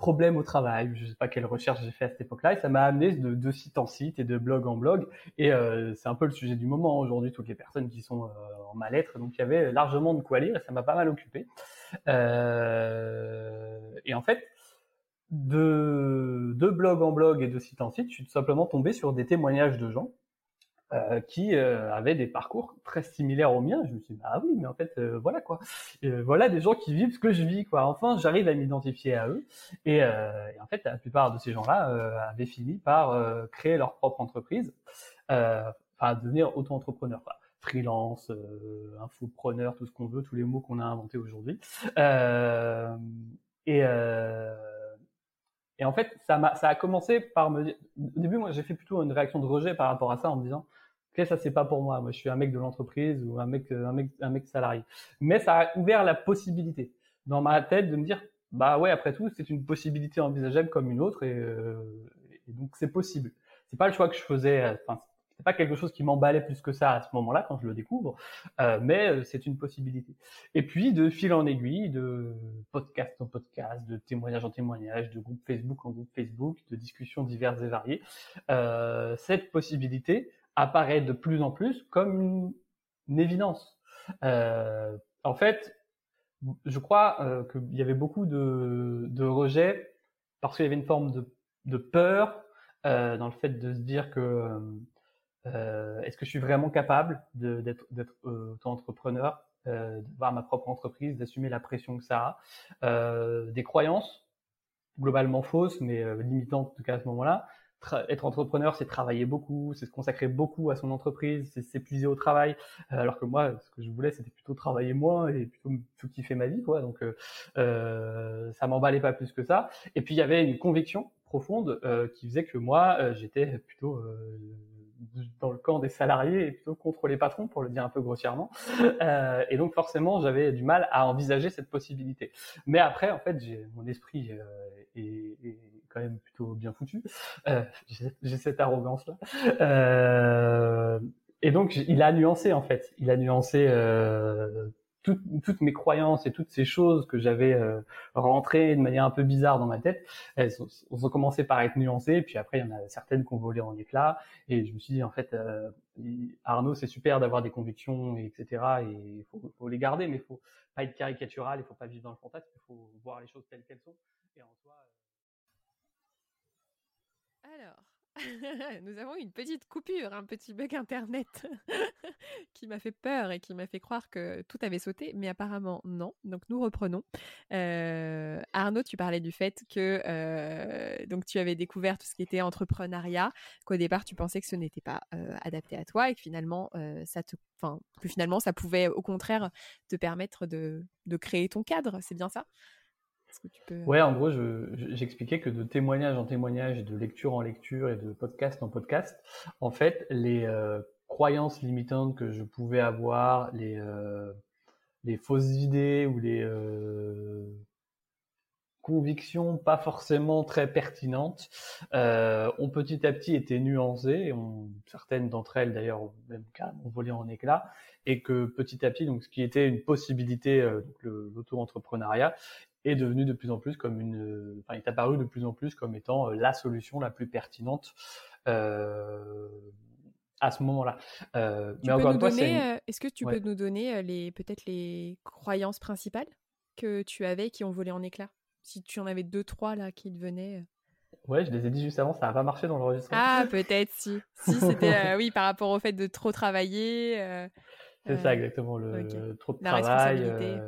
Speaker 2: problème au travail, je sais pas quelle recherche j'ai fait à cette époque-là, et ça m'a amené de, site en site et de blog en blog, et euh, c'est un peu le sujet du moment aujourd'hui, toutes les personnes qui sont euh, en mal-être, donc il y avait largement de quoi lire, et ça m'a pas mal occupé. Euh, et en fait, de, de blog en blog et de site en site, je suis tout simplement tombé sur des témoignages de gens euh, qui euh, avaient des parcours très similaires aux miens. Je me suis dit, ah oui, mais en fait, euh, voilà quoi. voilà des gens qui vivent ce que je vis, quoi. Enfin, j'arrive à m'identifier à eux. Et, et, en fait, la plupart de ces gens-là avaient fini par créer leur propre entreprise, enfin, devenir auto-entrepreneur, quoi. Freelance, infopreneur, tout ce qu'on veut, tous les mots qu'on a inventés aujourd'hui. et et en fait, ça, a, ça a commencé par me dire. Au début, moi, j'ai fait plutôt une réaction de rejet par rapport à ça en me disant Ok, ça c'est pas pour moi. Moi, je suis un mec de l'entreprise ou un mec, un mec, un mec salarié. Mais ça a ouvert la possibilité dans ma tête de me dire, bah ouais, après tout, c'est une possibilité envisageable comme une autre et, euh, donc c'est possible. C'est pas le choix que je faisais. Enfin, c'est pas quelque chose qui m'emballait plus que ça à ce moment-là quand je le découvre, euh, mais euh, c'est une possibilité. Et puis de fil en aiguille, de podcast en podcast, de témoignage en témoignage, de groupe Facebook en groupe Facebook, de discussions diverses et variées, euh, cette possibilité apparaît de plus en plus comme une, évidence. Euh, en fait, je crois euh, qu'il y avait beaucoup de, de rejets parce qu'il y avait une forme de, de peur euh, dans le fait de se dire que euh, est-ce que je suis vraiment capable d'être euh, auto-entrepreneur, euh, d'avoir ma propre entreprise, d'assumer la pression que ça a, euh, des croyances globalement fausses, mais euh, limitantes en tout cas à ce moment-là. Être entrepreneur, c'est travailler beaucoup, c'est se consacrer beaucoup à son entreprise, c'est s'épuiser au travail. alors que moi, ce que je voulais, c'était plutôt travailler moins et plutôt, tout kiffer ma vie, quoi. Donc, euh, ça m'emballait pas plus que ça. Et puis il y avait une conviction profonde qui faisait que moi, j'étais plutôt dans le camp des salariés et plutôt contre les patrons, pour le dire un peu grossièrement. Euh, et donc forcément, j'avais du mal à envisager cette possibilité. Mais après, en fait, mon esprit euh, est, est, quand même plutôt bien foutu. (laughs) Euh, j'ai cette arrogance-là. Euh, et donc, il a nuancé en fait. Il a nuancé euh, toutes, mes croyances et toutes ces choses que j'avais euh, rentrées de manière un peu bizarre dans ma tête, elles ont, commencé par être nuancées, puis après il y en a certaines qui ont volé en éclats, et je me suis dit en fait, Arnaud c'est super d'avoir des convictions, etc. Et il faut, les garder, mais il faut pas être caricatural, il faut pas vivre dans le fantasme, il faut voir les choses telles qu'elles sont.
Speaker 1: Alors. (laughs) Nous avons une petite coupure, un petit bug internet (laughs) qui m'a fait peur et qui m'a fait croire que tout avait sauté, mais apparemment non. Donc nous reprenons. Euh, Arnaud, tu parlais du fait que euh, donc tu avais découvert tout ce qui était entrepreneuriat, qu'au départ tu pensais que ce n'était pas euh, adapté à toi et que finalement ça te, enfin que finalement ça pouvait au contraire te permettre de créer ton cadre. C'est bien ça?
Speaker 2: Tu peux... Ouais, en gros, j'expliquais je, que de témoignage en témoignage, de lecture en lecture et de podcast en podcast, en fait, les euh, croyances limitantes que je pouvais avoir, les, euh, fausses idées ou les euh, convictions pas forcément très pertinentes euh, ont petit à petit été nuancées, et certaines d'entre elles d'ailleurs ont même carrément volé en éclats, et que petit à petit, donc ce qui était une possibilité, euh, l'auto-entrepreneuriat, est devenu de plus en plus comme une, enfin, est apparu de plus en plus comme étant euh, la solution la plus pertinente euh, à ce moment-là.
Speaker 1: Euh, mais encore une fois, c'est. Est-ce que tu ouais. peux nous donner les peut-être les croyances principales que tu avais qui ont volé en éclats? Si tu en avais deux, trois là qui te venaient.
Speaker 2: Ouais, je les ai dit juste avant, ça n'a pas marché dans l'enregistrement.
Speaker 1: Ah, peut-être si. Si c'était (laughs) oui par rapport au fait de trop travailler.
Speaker 2: c'est ça exactement le okay. trop de La travail.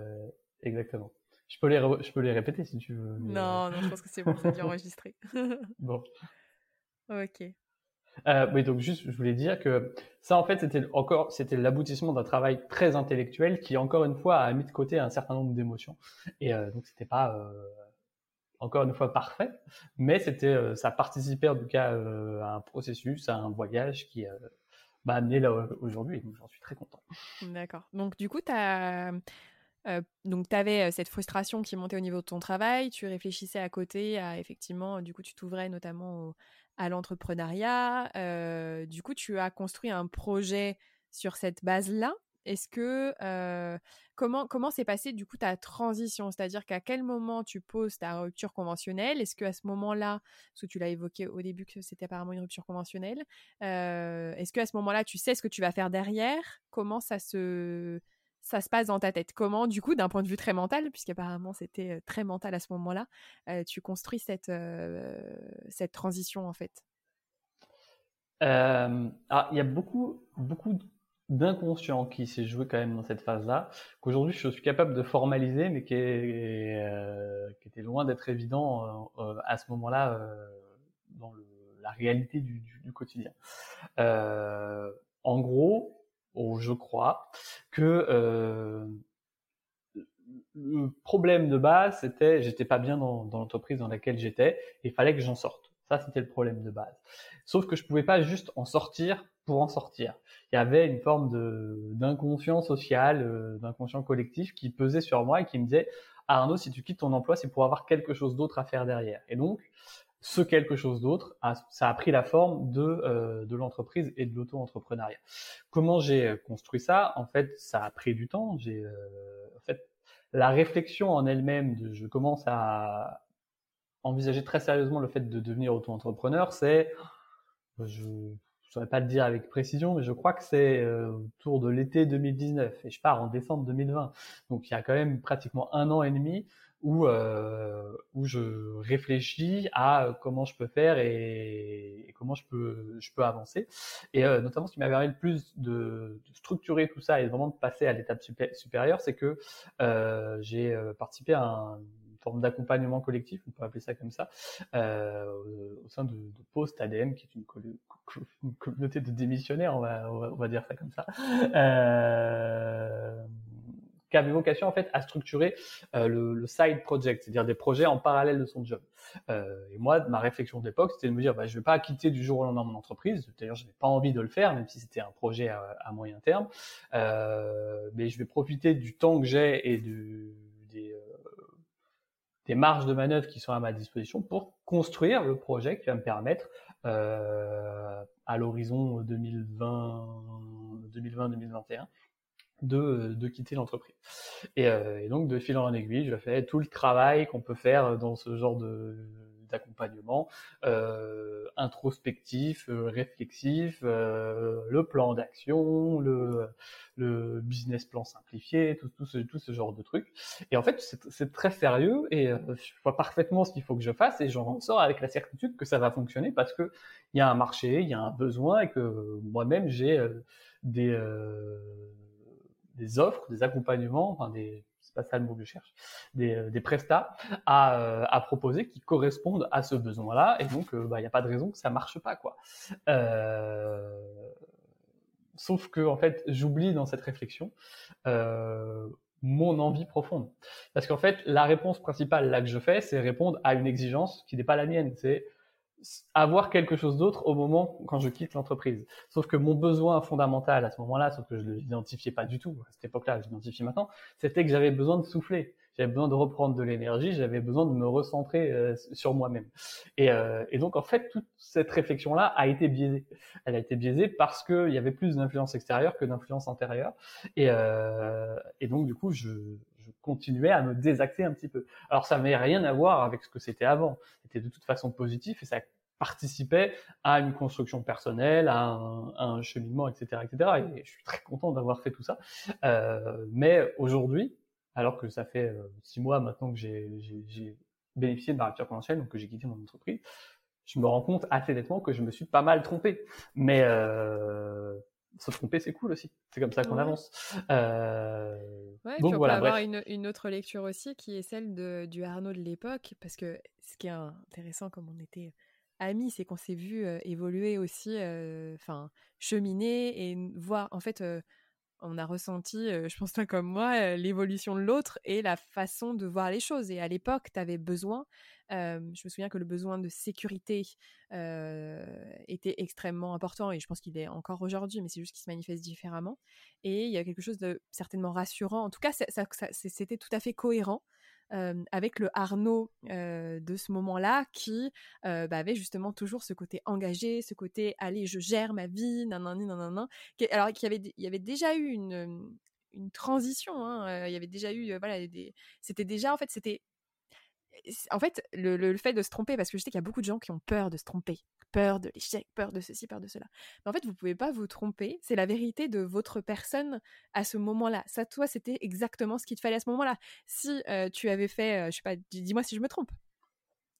Speaker 2: exactement. Je peux les, je peux les répéter si tu veux.
Speaker 1: Mais... Non, non, je pense que c'est bon, c'est bien (laughs) enregistré.
Speaker 2: bon.
Speaker 1: Ok.
Speaker 2: Euh, oui, donc juste, je voulais dire que ça, en fait, c'était encore, c'était l'aboutissement d'un travail très intellectuel qui, encore une fois, a mis de côté un certain nombre d'émotions. Et euh, donc, c'était pas, euh, encore une fois, parfait, mais c'était, euh, ça participait en tout cas euh, à un processus, à un voyage qui m'a amené là aujourd'hui. Donc, j'en suis très content.
Speaker 1: D'accord. Donc, du coup, tu as donc, tu avais cette frustration qui montait au niveau de ton travail, tu réfléchissais à côté à effectivement, du coup, tu t'ouvrais notamment à l'entrepreneuriat. Du coup, tu as construit un projet sur cette base-là. Est-ce que comment comment s'est passée du coup ta transition? C'est-à-dire qu'à quel moment tu poses ta rupture conventionnelle? Est-ce que à ce moment-là, parce que tu l'as évoqué au début que c'était apparemment une rupture conventionnelle, est-ce que à ce moment-là tu sais ce que tu vas faire derrière? Comment ça se ça se passe dans ta tête? Comment, du coup, d'un point de vue très mental, puisqu'apparemment c'était très mental à ce moment-là, tu construis cette, cette transition en fait?
Speaker 2: Alors, Il y a beaucoup, beaucoup d'inconscient qui s'est joué quand même dans cette phase-là, qu'aujourd'hui je suis capable de formaliser, mais qui, est, était loin d'être évident à ce moment-là dans la réalité du quotidien. en gros, ou je crois, que euh, le problème de base, c'était j'étais pas bien dans, l'entreprise dans laquelle j'étais, il fallait que j'en sorte. Ça, c'était le problème de base. Sauf que je pouvais pas juste en sortir pour en sortir. Il y avait une forme d'inconscient social, euh, d'inconscient collectif qui pesait sur moi et qui me disait Arnaud, si tu quittes ton emploi, c'est pour avoir quelque chose d'autre à faire derrière. Et donc, ce quelque chose d'autre, ça a pris la forme de, euh, de l'entreprise et de l'auto-entrepreneuriat. Comment j'ai euh, construit ça? En fait, ça a pris du temps. J'ai, euh, en fait, la réflexion en elle-même, je commence à envisager très sérieusement le fait de devenir auto-entrepreneur, c'est, je ne saurais pas le dire avec précision, mais je crois que c'est autour de l'été 2019 et je pars en décembre 2020. Donc il y a quand même pratiquement un an et demi où, euh, où je réfléchis à comment je peux faire et, comment je peux, je peux avancer. Et euh, notamment, ce qui m'a permis le plus de, structurer tout ça et vraiment de passer à l'étape supérieure, c'est que euh, j'ai euh, participé à un, une forme d'accompagnement collectif, on peut appeler ça comme ça, euh, au sein de, de Post ADM, qui est une, communauté de démissionnaires, on va, on va, dire ça comme ça. Euh, qui avait vocation en fait à structurer euh, le, side project, c'est-à-dire des projets en parallèle de son job. Euh, et moi, ma réflexion d'époque, c'était de me dire, bah, je vais pas quitter du jour au lendemain mon entreprise. D'ailleurs, je n'avais pas envie de le faire, même si c'était un projet à, moyen terme. Euh, mais je vais profiter du temps que j'ai et des, marges de manœuvre qui sont à ma disposition pour construire le projet qui va me permettre à l'horizon 2020, 2020-2021 de, de quitter l'entreprise. Et, euh, et, donc de fil en aiguille, je fais tout le travail qu'on peut faire dans ce genre de d'accompagnement euh, introspectif, euh, réflexif, euh, le plan d'action, le, le business plan simplifié, tout, ce, tout ce genre de trucs. Et en fait, c'est très sérieux et euh, je vois parfaitement ce qu'il faut que je fasse et j'en sors avec la certitude que ça va fonctionner parce que il y a un marché, il y a un besoin et que moi-même j'ai euh, des offres, des accompagnements, enfin des c'est pas ça le mot que je cherche, des, euh, des prestats à, euh, à proposer qui correspondent à ce besoin-là, et donc il euh, n'y bah, a pas de raison que ça marche pas quoi. Euh, sauf que en fait j'oublie dans cette réflexion euh, mon envie profonde, parce qu'en fait la réponse principale là que je fais, c'est répondre à une exigence qui n'est pas la mienne, c'est avoir quelque chose d'autre au moment quand je quitte l'entreprise. Sauf que mon besoin fondamental à ce moment-là, sauf que je ne l'identifiais pas du tout à cette époque-là, je l'identifie maintenant, c'était que j'avais besoin de souffler. J'avais besoin de reprendre de l'énergie, j'avais besoin de me recentrer euh, sur moi-même. Et, euh, et, donc en fait, toute cette réflexion-là a été biaisée. Elle a été biaisée parce qu'il y avait plus d'influence extérieure que d'influence intérieure. Et, euh, et donc du coup, je, je continuais à me désaxer un petit peu. Alors ça n'avait rien à voir avec ce que c'était avant. C'était de toute façon positif et ça participait à une construction personnelle, à un, à un cheminement, etc., etc. Et je suis très content d'avoir fait tout ça. Euh, mais aujourd'hui, alors que ça fait euh, six mois maintenant que j'ai bénéficié de ma rupture conventionnelle, donc que j'ai quitté mon entreprise, je me rends compte assez nettement que je me suis pas mal trompé. Mais euh, se tromper, c'est cool aussi. C'est comme ça qu'on ouais. avance. Euh...
Speaker 1: Ouais, donc, on voilà, peut avoir une, une, autre lecture aussi qui est celle de, du Arnaud de l'époque, parce que ce qui est intéressant, comme on était amis, c'est qu'on s'est vu évoluer aussi, enfin, cheminer et voir, en fait, on a ressenti, je pense toi comme moi, l'évolution de l'autre et la façon de voir les choses. Et à l'époque, tu avais besoin, je me souviens que le besoin de sécurité était extrêmement important et je pense qu'il est encore aujourd'hui, mais c'est juste qu'il se manifeste différemment. Et il y a quelque chose de certainement rassurant. En tout cas, c'était tout à fait cohérent avec le Arnaud de ce moment-là qui bah, avait justement toujours ce côté engagé, ce côté allez je gère ma vie, nanana, nanana, alors qu'il y avait il y avait déjà eu une transition, hein, il y avait déjà eu voilà c'était déjà en fait c'était en fait, le, le, fait de se tromper, parce que je sais qu'il y a beaucoup de gens qui ont peur de se tromper, peur de l'échec, peur de ceci, peur de cela. Mais en fait, vous pouvez pas vous tromper. C'est la vérité de votre personne à ce moment-là. Ça, toi, c'était exactement ce qu'il te fallait à ce moment-là. Si euh, tu avais fait, euh, je sais pas, dis-moi si je me trompe.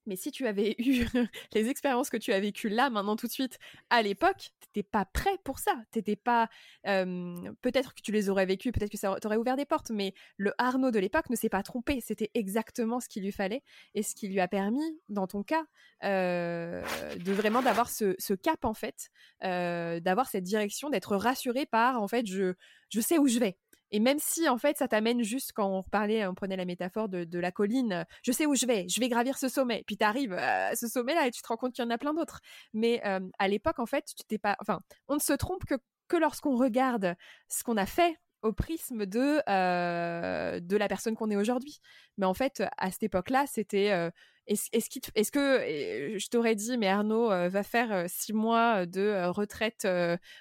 Speaker 1: Mais si tu avais eu (laughs) les expériences que tu as vécues là, maintenant, tout de suite, à l'époque, t'étais pas prêt pour ça. T'étais pas. Peut-être que tu les aurais vécues, peut-être que ça t'aurait ouvert des portes, mais le Arnaud de l'époque ne s'est pas trompé. C'était exactement ce qu'il lui fallait et ce qui lui a permis, dans ton cas, euh, de vraiment d'avoir ce, cap en fait, euh, d'avoir cette direction, d'être rassuré par en fait, je sais où je vais Et même si en fait ça t'amène juste quand on parlait, on prenait la métaphore de, la colline, je sais où je vais, je vais gravir ce sommet. Puis tu arrives à ce sommet-là et tu te rends compte qu'il y en a plein d'autres. Mais à l'époque, en fait, tu t'es pas, enfin, on ne se trompe que que lorsqu'on regarde ce qu'on a fait au prisme de, de la personne qu'on est aujourd'hui. Mais en fait, à cette époque-là, c'était est-ce est que je t'aurais dit, mais Arnaud va faire six mois de retraite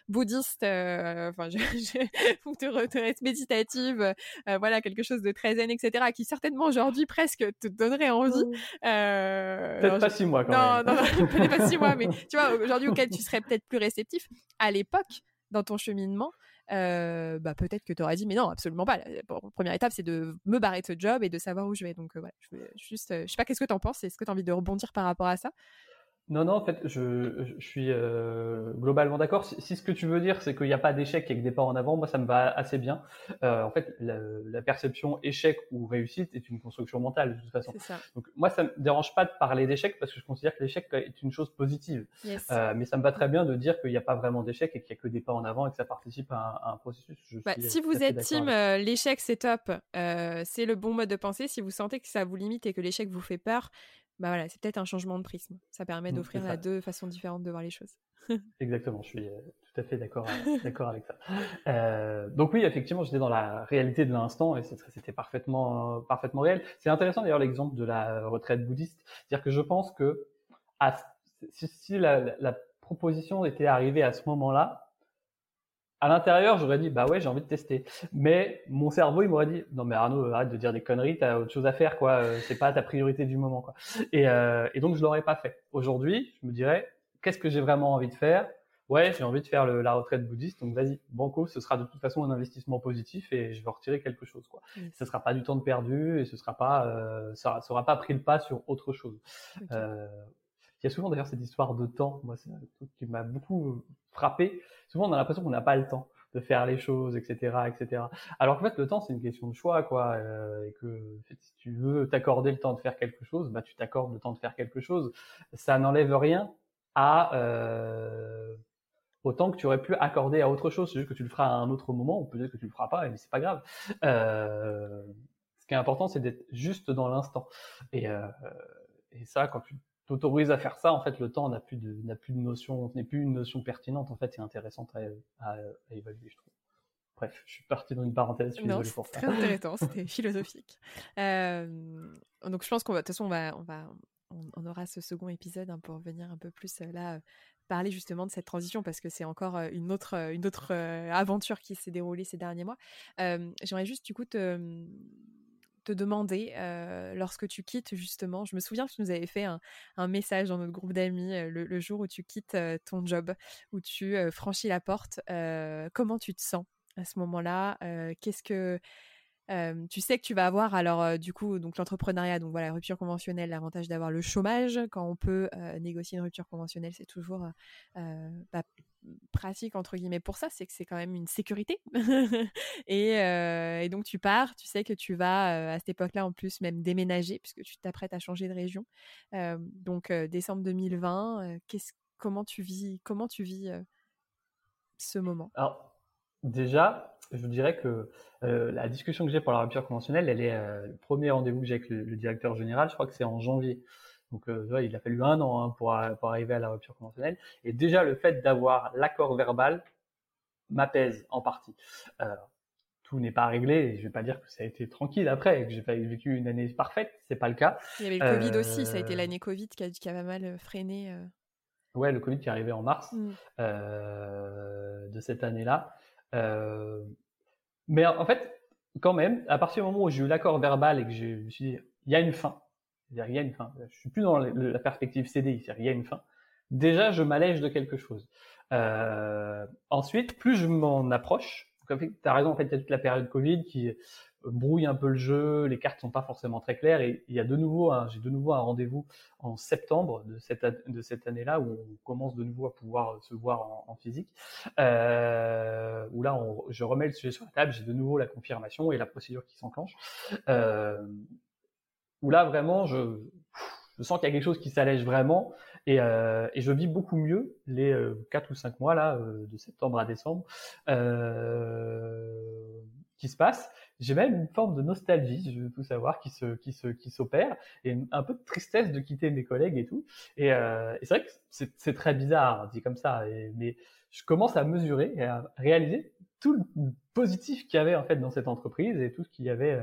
Speaker 1: bouddhiste, enfin, (laughs) ou de retraite méditative, voilà, quelque chose de très zen, etc., qui certainement aujourd'hui presque te donnerait envie.
Speaker 2: peut-être pas six mois quand même.
Speaker 1: Non, non, peut-être pas six mois, mais (laughs) tu vois, aujourd'hui auquel tu serais peut-être plus réceptif. À l'époque, dans ton cheminement, bah, peut-être que tu aurais dit, mais non, absolument pas. La première étape, c'est de me barrer de ce job et de savoir où je vais. Donc, voilà, je, juste, je sais pas, qu'est-ce que tu en penses? Est-ce que tu as envie de rebondir par rapport à ça?
Speaker 2: Non, non, en fait, je, je suis euh, globalement d'accord. Si, si, ce que tu veux dire, c'est qu'il n'y a pas d'échec avec des pas en avant, moi, ça me va assez bien. Euh, en fait, la, la, perception échec ou réussite est une construction mentale, de toute façon.
Speaker 1: Ça.
Speaker 2: Donc, moi, ça me dérange pas de parler d'échec parce que je considère que l'échec est une chose positive.
Speaker 1: Yes.
Speaker 2: Euh, mais ça me va très bien de dire qu'il n'y a pas vraiment d'échec et qu'il n'y a que des pas en avant et que ça participe à un, à un processus.
Speaker 1: Bah, si vous êtes team, l'échec, c'est top. C'est le bon mode de pensée. Si vous sentez que ça vous limite et que l'échec vous fait peur, bah voilà, c'est peut-être un changement de prisme. Ça permet mmh, d'offrir à deux façons différentes de voir les choses. (laughs)
Speaker 2: Exactement, je suis euh, tout à fait d'accord euh, avec ça. Euh, donc oui, effectivement, j'étais dans la réalité de l'instant et c'était parfaitement parfaitement réel. C'est intéressant d'ailleurs l'exemple de la retraite bouddhiste, c'est-à-dire que je pense que si, la, la, proposition était arrivée à ce moment-là, à l'intérieur, j'aurais dit bah ouais, j'ai envie de tester. Mais mon cerveau, il m'aurait dit non mais Arnaud, arrête de dire des conneries, t'as autre chose à faire quoi. Euh, c'est pas ta priorité du moment quoi. Et, euh, et donc je l'aurais pas fait. Aujourd'hui, je me dirais qu'est-ce que j'ai vraiment envie de faire? Ouais, j'ai envie de faire le, la retraite bouddhiste, donc vas-y, banco, ce sera de toute façon un investissement positif et je vais retirer quelque chose quoi. Mmh. Ce sera pas du temps de perdu et ce sera pas, euh, ça, ça aura pas pris le pas sur autre chose. Euh, il y a souvent d'ailleurs cette histoire de temps. Moi, c'est un truc qui m'a beaucoup frappé. Souvent, on a l'impression qu'on n'a pas le temps de faire les choses, etc., etc. Alors qu'en fait, le temps, c'est une question de choix, quoi, euh, et que si tu veux t'accorder le temps de faire quelque chose, bah, tu t'accordes le temps de faire quelque chose. Ça n'enlève rien à euh, autant que tu aurais pu accorder à autre chose. C'est juste que tu le feras à un autre moment, ou peut-être que tu le feras pas, mais c'est pas grave. Euh, ce qui est important, c'est d'être juste dans l'instant. Euh, et ça, quand tu t'autorises à faire ça, en fait, le temps n'a plus de n'a plus de notion, n'est plus une notion pertinente en fait et intéressante à, à, évaluer, je trouve. Bref, je suis parti dans une parenthèse.
Speaker 1: Je non, pour ça. Très intéressant, c'était (laughs) philosophique. Euh, donc je pense qu'on va, de toute façon, on va, on va, on, aura ce second épisode hein, pour venir un peu plus euh, là parler justement de cette transition parce que c'est encore euh, une autre, une autre aventure qui s'est déroulée ces derniers mois. J'aimerais juste du coup te te demander lorsque tu quittes justement. Je me souviens que tu nous avais fait un, message dans notre groupe d'amis le, jour où tu quittes ton job, où tu franchis la porte. comment tu te sens à ce moment-là? Qu'est-ce que tu sais que tu vas avoir alors du coup donc l'entrepreneuriat donc voilà rupture conventionnelle l'avantage d'avoir le chômage quand on peut négocier une rupture conventionnelle c'est toujours bah, pratique entre guillemets pour ça c'est que c'est quand même une sécurité (laughs) et, donc tu pars tu sais que tu vas à cette époque-là en plus même déménager puisque tu t'apprêtes à changer de région donc décembre 2020 qu'est-ce comment tu vis comment tu vis ce moment?
Speaker 2: Alors déjà je dirais que euh, la discussion que j'ai pour la rupture conventionnelle, elle est euh, le premier rendez-vous que j'ai avec le, directeur général. Je crois que c'est en janvier. Donc, euh, il a fallu un an hein, pour, pour, arriver à la rupture conventionnelle. Et déjà, le fait d'avoir l'accord verbal m'apaise en partie. tout n'est pas réglé. Et je vais pas dire que ça a été tranquille après, et que j'ai pas vécu une année parfaite. C'est pas le cas.
Speaker 1: Il y avait le Covid aussi. Ça a été l'année Covid qui a, qui a mal freiné.
Speaker 2: Ouais, le Covid qui est arrivé en mars
Speaker 1: mmh.
Speaker 2: de cette année-là. Euh, mais en fait, quand même, à partir du moment où j'ai eu l'accord verbal et que je me suis dit, il y a une fin, c'est-à-dire il y a une fin, je suis plus dans la perspective CDI, c'est-à-dire il y a une fin, déjà je m'allège de quelque chose. Euh, ensuite, plus je m'en approche, tu as raison, en fait, il y a toute la période Covid qui brouille un peu le jeu, les cartes sont pas forcément très claires et il y a de nouveau, j'ai de nouveau un rendez-vous en septembre de cette, année-là où on commence de nouveau à pouvoir se voir en, en physique, euh, où là je remets le sujet sur la table, j'ai de nouveau la confirmation et la procédure qui s'enclenche, euh, où là vraiment je, je sens qu'il y a quelque chose qui s'allège vraiment et, euh, et, je vis beaucoup mieux les euh, 4 ou 5 mois là, euh, de septembre à décembre, euh, qui se passe. J'ai même une forme de nostalgie, je veux tout savoir, qui se, qui se, qui s'opère, et un peu de tristesse de quitter mes collègues et tout. Et, euh, et c'est vrai que c'est, très bizarre, dit comme ça, mais je commence à mesurer et à réaliser tout le positif qu'il y avait en fait dans cette entreprise et tout ce qu'il y avait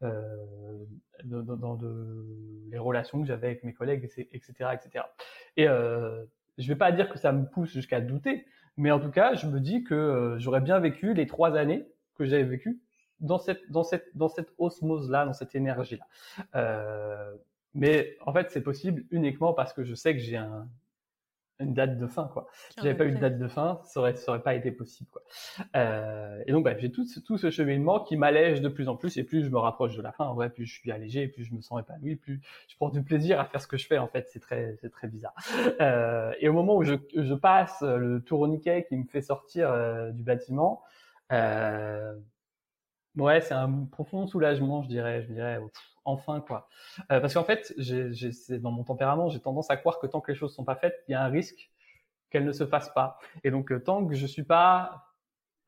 Speaker 2: dans, dans de, les relations que j'avais avec mes collègues, etc., etc. Et euh, je vais pas dire que ça me pousse jusqu'à douter, mais en tout cas, je me dis que euh, j'aurais bien vécu les trois années que j'avais vécues dans cette, dans cette, dans cette osmose-là, dans cette énergie-là. Euh, mais en fait, c'est possible uniquement parce que je sais que j'ai un, une date de fin quoi. Si j'avais pas eu de date de fin, ça aurait, ça aurait pas été possible quoi. Euh, et donc bah, j'ai tout, tout ce cheminement qui m'allège de plus en plus et plus je me rapproche de la fin, ouais, plus je suis allégé, plus je me sens épanoui, plus je prends du plaisir à faire ce que je fais en fait, c'est très c'est très bizarre. Euh, et au moment où je, je passe le tourniquet qui me fait sortir euh, du bâtiment, euh, ouais, c'est un profond soulagement, je dirais, je dirais enfin quoi. Euh, parce qu'en fait, c'est dans mon tempérament, j'ai tendance à croire que tant que les choses sont pas faites, il y a un risque qu'elles ne se fassent pas. Et donc euh, tant que je suis pas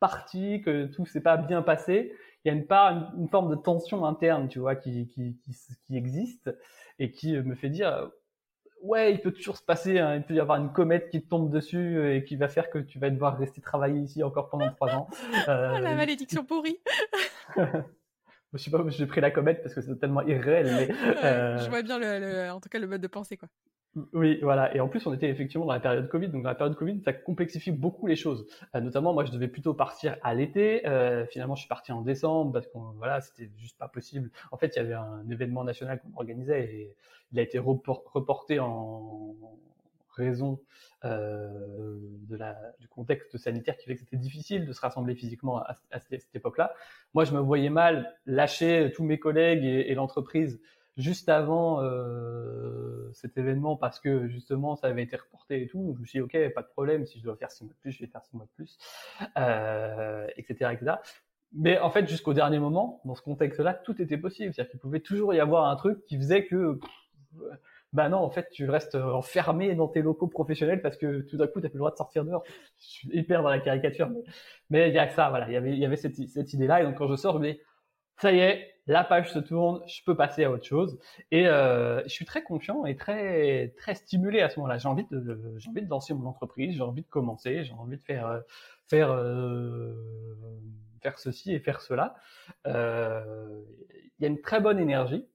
Speaker 2: parti, que tout s'est pas bien passé, il y a une part, une, forme de tension interne, tu vois, qui, qui, qui, qui existe et qui me fait dire ouais, il peut toujours se passer, hein, il peut y avoir une comète qui te tombe dessus et qui va faire que tu vas devoir rester travailler ici encore pendant trois ans.
Speaker 1: Euh, (laughs) oh, la malédiction pourrie. (laughs)
Speaker 2: Je sais pas j'ai pris la comète parce que c'est tellement irréel. Mais,
Speaker 1: euh... Je vois bien, le, en tout cas, le mode de pensée. quoi.
Speaker 2: Oui, voilà. Et en plus, on était effectivement dans la période Covid. Donc, dans la période Covid, ça complexifie beaucoup les choses. Euh, notamment, moi, je devais plutôt partir à l'été. Euh, finalement, je suis parti en décembre parce qu'on, voilà, c'était juste pas possible. En fait, il y avait un événement national qu'on organisait et il a été reporté en raison euh, de la, du contexte sanitaire qui fait que c'était difficile de se rassembler physiquement à, cette, époque-là. Moi, je me voyais mal lâcher tous mes collègues et, l'entreprise juste avant euh, cet événement parce que justement ça avait été reporté et tout. Donc je me suis dit ok, pas de problème, si je dois faire six mois de plus, je vais faire six mois de plus, euh, etc. Mais en fait, jusqu'au dernier moment, dans ce contexte-là, tout était possible. C'est-à-dire qu'il pouvait toujours y avoir un truc qui faisait que bah non, en fait, tu restes enfermé dans tes locaux professionnels parce que tout d'un coup, tu n'as plus le droit de sortir dehors. Je suis hyper dans la caricature, mais il y a que ça, voilà. Il y avait, y avait cette, cette idée-là, et donc quand je sors, je me dis, ça y est, la page se tourne, je peux passer à autre chose. Et euh, je suis très confiant et très très stimulé à ce moment-là. J'ai envie de j'ai envie de lancer mon entreprise, j'ai envie de commencer, j'ai envie de faire euh, faire euh, faire ceci et faire cela. Euh, il y a une très bonne énergie.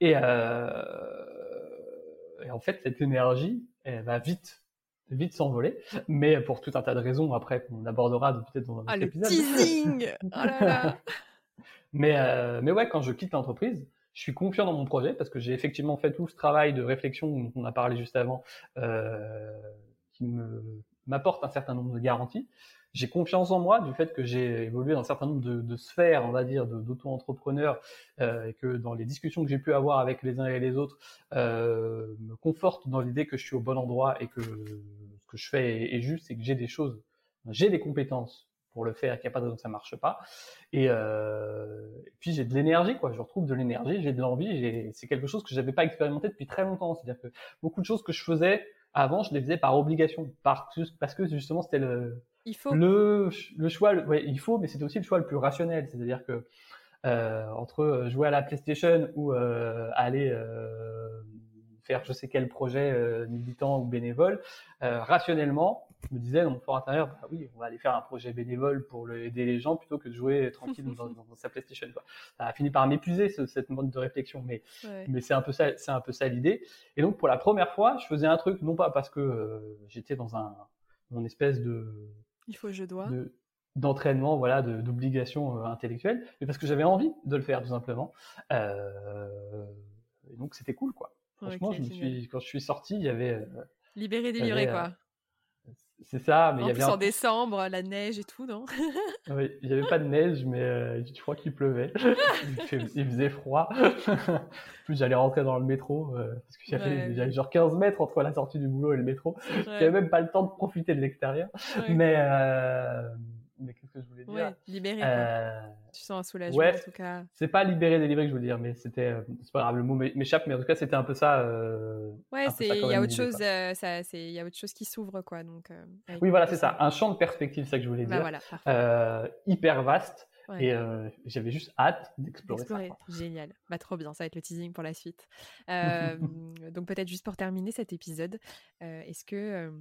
Speaker 2: Et, euh, et en fait, cette énergie, elle va vite vite s'envoler, mais pour tout un tas de raisons après qu'on abordera peut-être dans un
Speaker 1: ah, le teasing! Oh là là! (laughs)
Speaker 2: Mais, euh, mais ouais, quand je quitte l'entreprise, je suis confiant dans mon projet parce que j'ai effectivement fait tout ce travail de réflexion dont on a parlé juste avant, euh, qui me m'apporte un certain nombre de garanties j'ai confiance en moi du fait que j'ai évolué dans un certain nombre de, sphères, on va dire, d'auto-entrepreneurs, euh, et que dans les discussions que j'ai pu avoir avec les uns et les autres, euh, me conforte dans l'idée que je suis au bon endroit et que ce que je fais est, juste et que j'ai des choses, j'ai des compétences pour le faire, qu'il n'y a pas de raison que ça marche pas. Et, euh, puis j'ai de l'énergie, quoi. Je retrouve de l'énergie, j'ai de l'envie. C'est quelque chose que j'avais pas expérimenté depuis très longtemps. C'est-à-dire que beaucoup de choses que je faisais avant, je les faisais par obligation, par, parce que justement c'était le
Speaker 1: il faut.
Speaker 2: Le, le choix, ouais, il faut, mais c'est aussi le choix le plus rationnel. C'est-à-dire que euh, entre jouer à la PlayStation ou euh, aller euh, faire je sais quel projet euh, militant ou bénévole, euh, rationnellement, je me disais dans mon fort intérieur, bah oui, on va aller faire un projet bénévole pour le, aider les gens plutôt que de jouer tranquille dans, (laughs) dans, sa PlayStation. Quoi. Ça a fini par m'épuiser ce, cette mode de réflexion, mais mais c'est un peu ça, c'est un peu ça l'idée. Et donc pour la première fois, je faisais un truc non pas parce que j'étais dans un une espèce de
Speaker 1: il faut, je dois.
Speaker 2: d'entraînement, voilà, d'obligation euh, intellectuelle, mais parce que j'avais envie de le faire tout simplement. Euh, et donc c'était cool, quoi. Franchement, je me suis, quand je suis sorti, il y avait euh,
Speaker 1: libéré, déliré, quoi.
Speaker 2: C'est ça, mais
Speaker 1: en
Speaker 2: il y
Speaker 1: plus
Speaker 2: avait
Speaker 1: en décembre, la neige et tout, non?
Speaker 2: Oui, il n'y avait pas de neige, mais euh, je crois qu'il pleuvait. (laughs) il, faisait froid. plus, j'allais rentrer dans le métro euh, parce qu'il y, avait genre 15 mètres entre la sortie du boulot et le métro. J'avais même pas le temps de profiter de l'extérieur. Mais euh, mais qu'est-ce que je voulais dire?
Speaker 1: Ouais, libéré. Euh... Tu sens un soulagement
Speaker 2: ouais,
Speaker 1: en tout cas.
Speaker 2: C'est pas libéré, délivré que je voulais dire, mais c'était. Euh, c'est pas grave, le mot m'échappe, mais en tout cas, c'était un peu ça. Euh,
Speaker 1: ouais. Il y a autre chose. Euh, ça, c'est. Il y a autre chose qui s'ouvre, quoi. Donc.
Speaker 2: oui, voilà, c'est ça. Un champ de perspective, c'est ça que je voulais
Speaker 1: bah,
Speaker 2: dire.
Speaker 1: Voilà,
Speaker 2: hyper vaste. Et j'avais juste hâte d'explorer ça.
Speaker 1: Génial. Bah, trop bien. Ça va être le teasing pour la suite. (laughs) donc, peut-être juste pour terminer cet épisode, est-ce que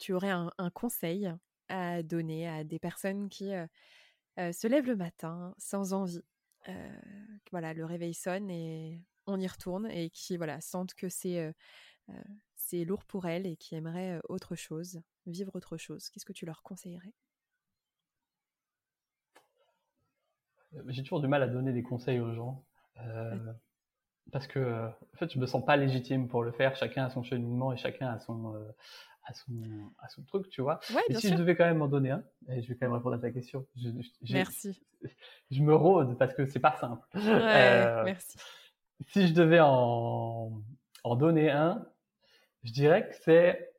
Speaker 1: tu aurais un, conseil à donner à des personnes qui se lèvent le matin sans envie Voilà, le réveil sonne et on y retourne et qui voilà sentent que c'est c'est lourd pour elles et qui aimeraient autre chose, vivre autre chose. Qu'est-ce que tu leur conseillerais?
Speaker 2: J'ai toujours du mal à donner des conseils aux gens. parce que en fait, je me sens pas légitime pour le faire. Chacun a son cheminement et chacun a son, à son, à son truc, tu vois.
Speaker 1: et
Speaker 2: si je devais quand même en donner un, et je vais quand même répondre à ta question. Je,
Speaker 1: merci.
Speaker 2: Je me rôde parce que c'est pas simple.
Speaker 1: Euh, merci.
Speaker 2: Si je devais en, en donner un, je dirais que c'est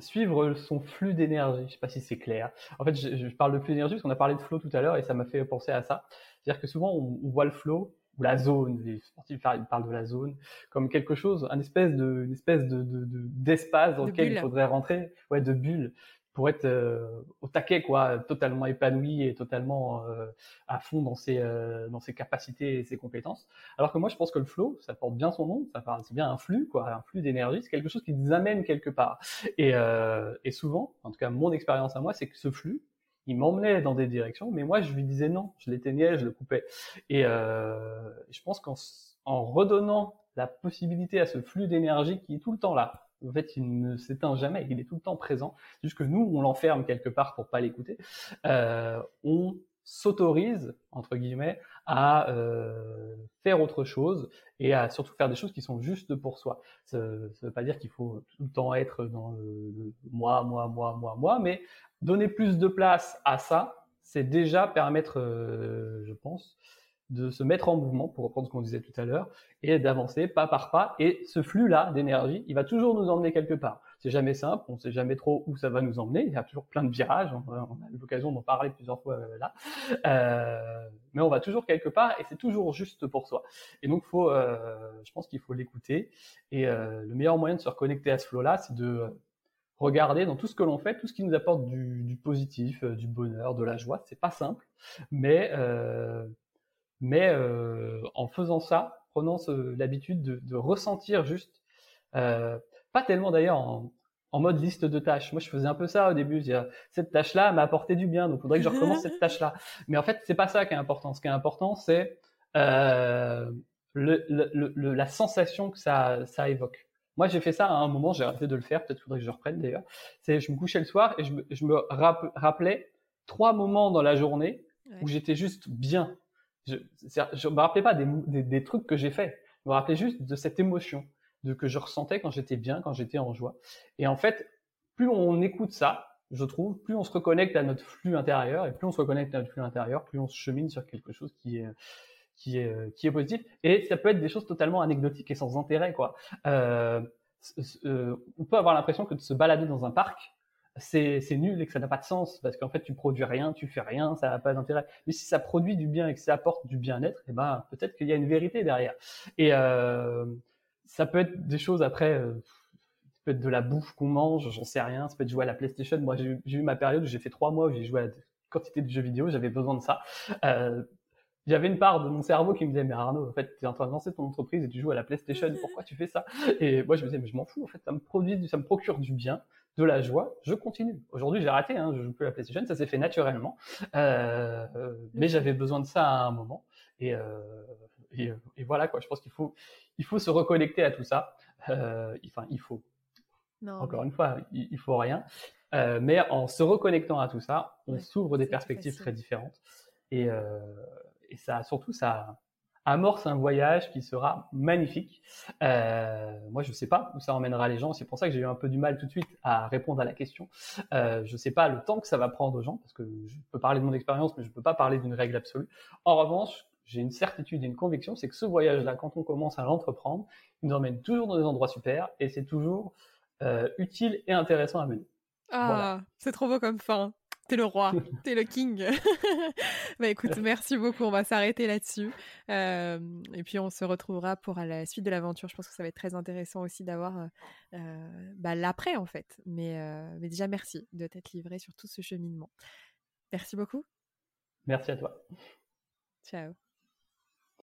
Speaker 2: suivre son flux d'énergie. Je sais pas si c'est clair. En fait, je, parle de flux d'énergie parce qu'on a parlé de flow tout à l'heure et ça m'a fait penser à ça. C'est-à-dire que souvent on, on voit le flow ou la zone, les sportifs parlent de la zone, comme quelque chose, un espèce de, une espèce de, d'espace dans lequel il faudrait rentrer, ouais, de bulle, pour être euh, au taquet, quoi, totalement épanoui et totalement euh, à fond dans ses, euh, dans ses capacités et ses compétences. Alors que moi, je pense que le flow, ça porte bien son nom, ça parle, c'est bien un flux, quoi, un flux d'énergie, c'est quelque chose qui nous amène quelque part. Et, et souvent, en tout cas, mon expérience à moi, c'est que ce flux, il m'emmenait dans des directions, mais moi je lui disais non, je l'éteignais, je le coupais. Et euh, je pense qu'en en redonnant la possibilité à ce flux d'énergie qui est tout le temps là, en fait il ne s'éteint jamais, il est tout le temps présent, juste que nous on l'enferme quelque part pour pas l'écouter, euh, on s'autorise entre guillemets à euh, faire autre chose et à surtout faire des choses qui sont justes pour soi. Ça ne veut pas dire qu'il faut tout le temps être dans le, le moi, moi, moi, moi, moi, mais donner plus de place à ça, c'est déjà permettre, euh, je pense, de se mettre en mouvement, pour reprendre ce qu'on disait tout à l'heure, et d'avancer pas par pas. Et ce flux-là d'énergie, il va toujours nous emmener quelque part. C'est jamais simple, on sait jamais trop où ça va nous emmener. Il y a toujours plein de virages. On a, l'occasion d'en parler plusieurs fois euh, là, euh, mais on va toujours quelque part, et c'est toujours juste pour soi. Et donc, je pense qu'il faut l'écouter. Et le meilleur moyen de se reconnecter à ce flot-là, c'est de regarder dans tout ce que l'on fait, tout ce qui nous apporte du, positif, euh, du bonheur, de la joie. C'est pas simple, mais euh, mais euh, en faisant ça, prenant l'habitude de, ressentir juste, pas tellement d'ailleurs en, mode liste de tâches. Moi, je faisais un peu ça au début. Cette tâche-là m'a apporté du bien, donc il faudrait que je recommence cette (laughs) tâche-là. Mais en fait, c'est pas ça qui est important. Ce qui est important, c'est la sensation que ça, ça évoque. Moi, j'ai fait ça à un moment, j'ai arrêté de le faire, peut-être faudrait que je reprenne d'ailleurs. C'est, je me couchais le soir et je me, je me rappelais trois moments dans la journée où j'étais juste bien. Je, je me rappelais pas des, des, des trucs que j'ai fait. Je me rappelais juste de cette émotion, de que je ressentais quand j'étais bien, quand j'étais en joie. Et en fait, plus on écoute ça, je trouve, plus on se reconnecte à notre flux intérieur, et plus on se reconnecte à notre flux intérieur, plus on se chemine sur quelque chose qui est qui est, euh, qui est positif. Et ça peut être des choses totalement anecdotiques et sans intérêt, quoi. Euh, euh, on peut avoir l'impression que de se balader dans un parc, c'est nul et que ça n'a pas de sens parce qu'en fait tu produis rien, tu fais rien, ça n'a pas d'intérêt. Mais si ça produit du bien et que ça apporte du bien-être, eh ben peut-être qu'il y a une vérité derrière. Et ça peut être des choses après, ça peut être de la bouffe qu'on mange, j'en sais rien. Ça peut être jouer à la PlayStation. Moi j'ai eu ma période où j'ai fait trois mois où j'ai joué à la quantité de jeux vidéo, j'avais besoin de ça. J'avais une part de mon cerveau qui me disait mais Arnaud en fait tu es en train de lancer ton entreprise et tu joues à la PlayStation (laughs) pourquoi tu fais ça? Et moi je me disais mais je m'en fous en fait ça me produit ça me procure du bien de la joie je continue. Aujourd'hui j'ai raté hein, je joue plus à la PlayStation ça s'est fait naturellement. Euh, mais j'avais besoin de ça à un moment. Et, euh, et, et, voilà quoi. Je pense qu'il faut il faut se reconnecter à tout ça. Euh, enfin il faut. Non, encore une fois il, il faut rien. Euh, mais en se reconnectant à tout ça on s'ouvre des perspectives très différentes. Et, euh, et ça, surtout, ça amorce un voyage qui sera magnifique. Euh, moi, je ne sais pas où ça emmènera les gens. C'est pour ça que j'ai eu un peu du mal tout de suite à répondre à la question. Euh, je ne sais pas le temps que ça va prendre aux gens, parce que je peux parler de mon expérience, mais je ne peux pas parler d'une règle absolue. En revanche, j'ai une certitude et une conviction, c'est que ce voyage-là, quand on commence à l'entreprendre, il nous emmène toujours dans des endroits super, et c'est toujours euh, utile et intéressant à mener.
Speaker 1: Ah, c'est trop beau comme fin. T'es le roi, (laughs) t'es le king. (laughs) bah écoute, merci beaucoup. On va s'arrêter là-dessus. Euh, et puis on se retrouvera pour la suite de l'aventure. Je pense que ça va être très intéressant aussi d'avoir euh, euh, bah, l'après en fait. Mais, mais déjà merci de t'être livré sur tout ce cheminement. Merci beaucoup.
Speaker 2: Merci à toi.
Speaker 1: Ciao.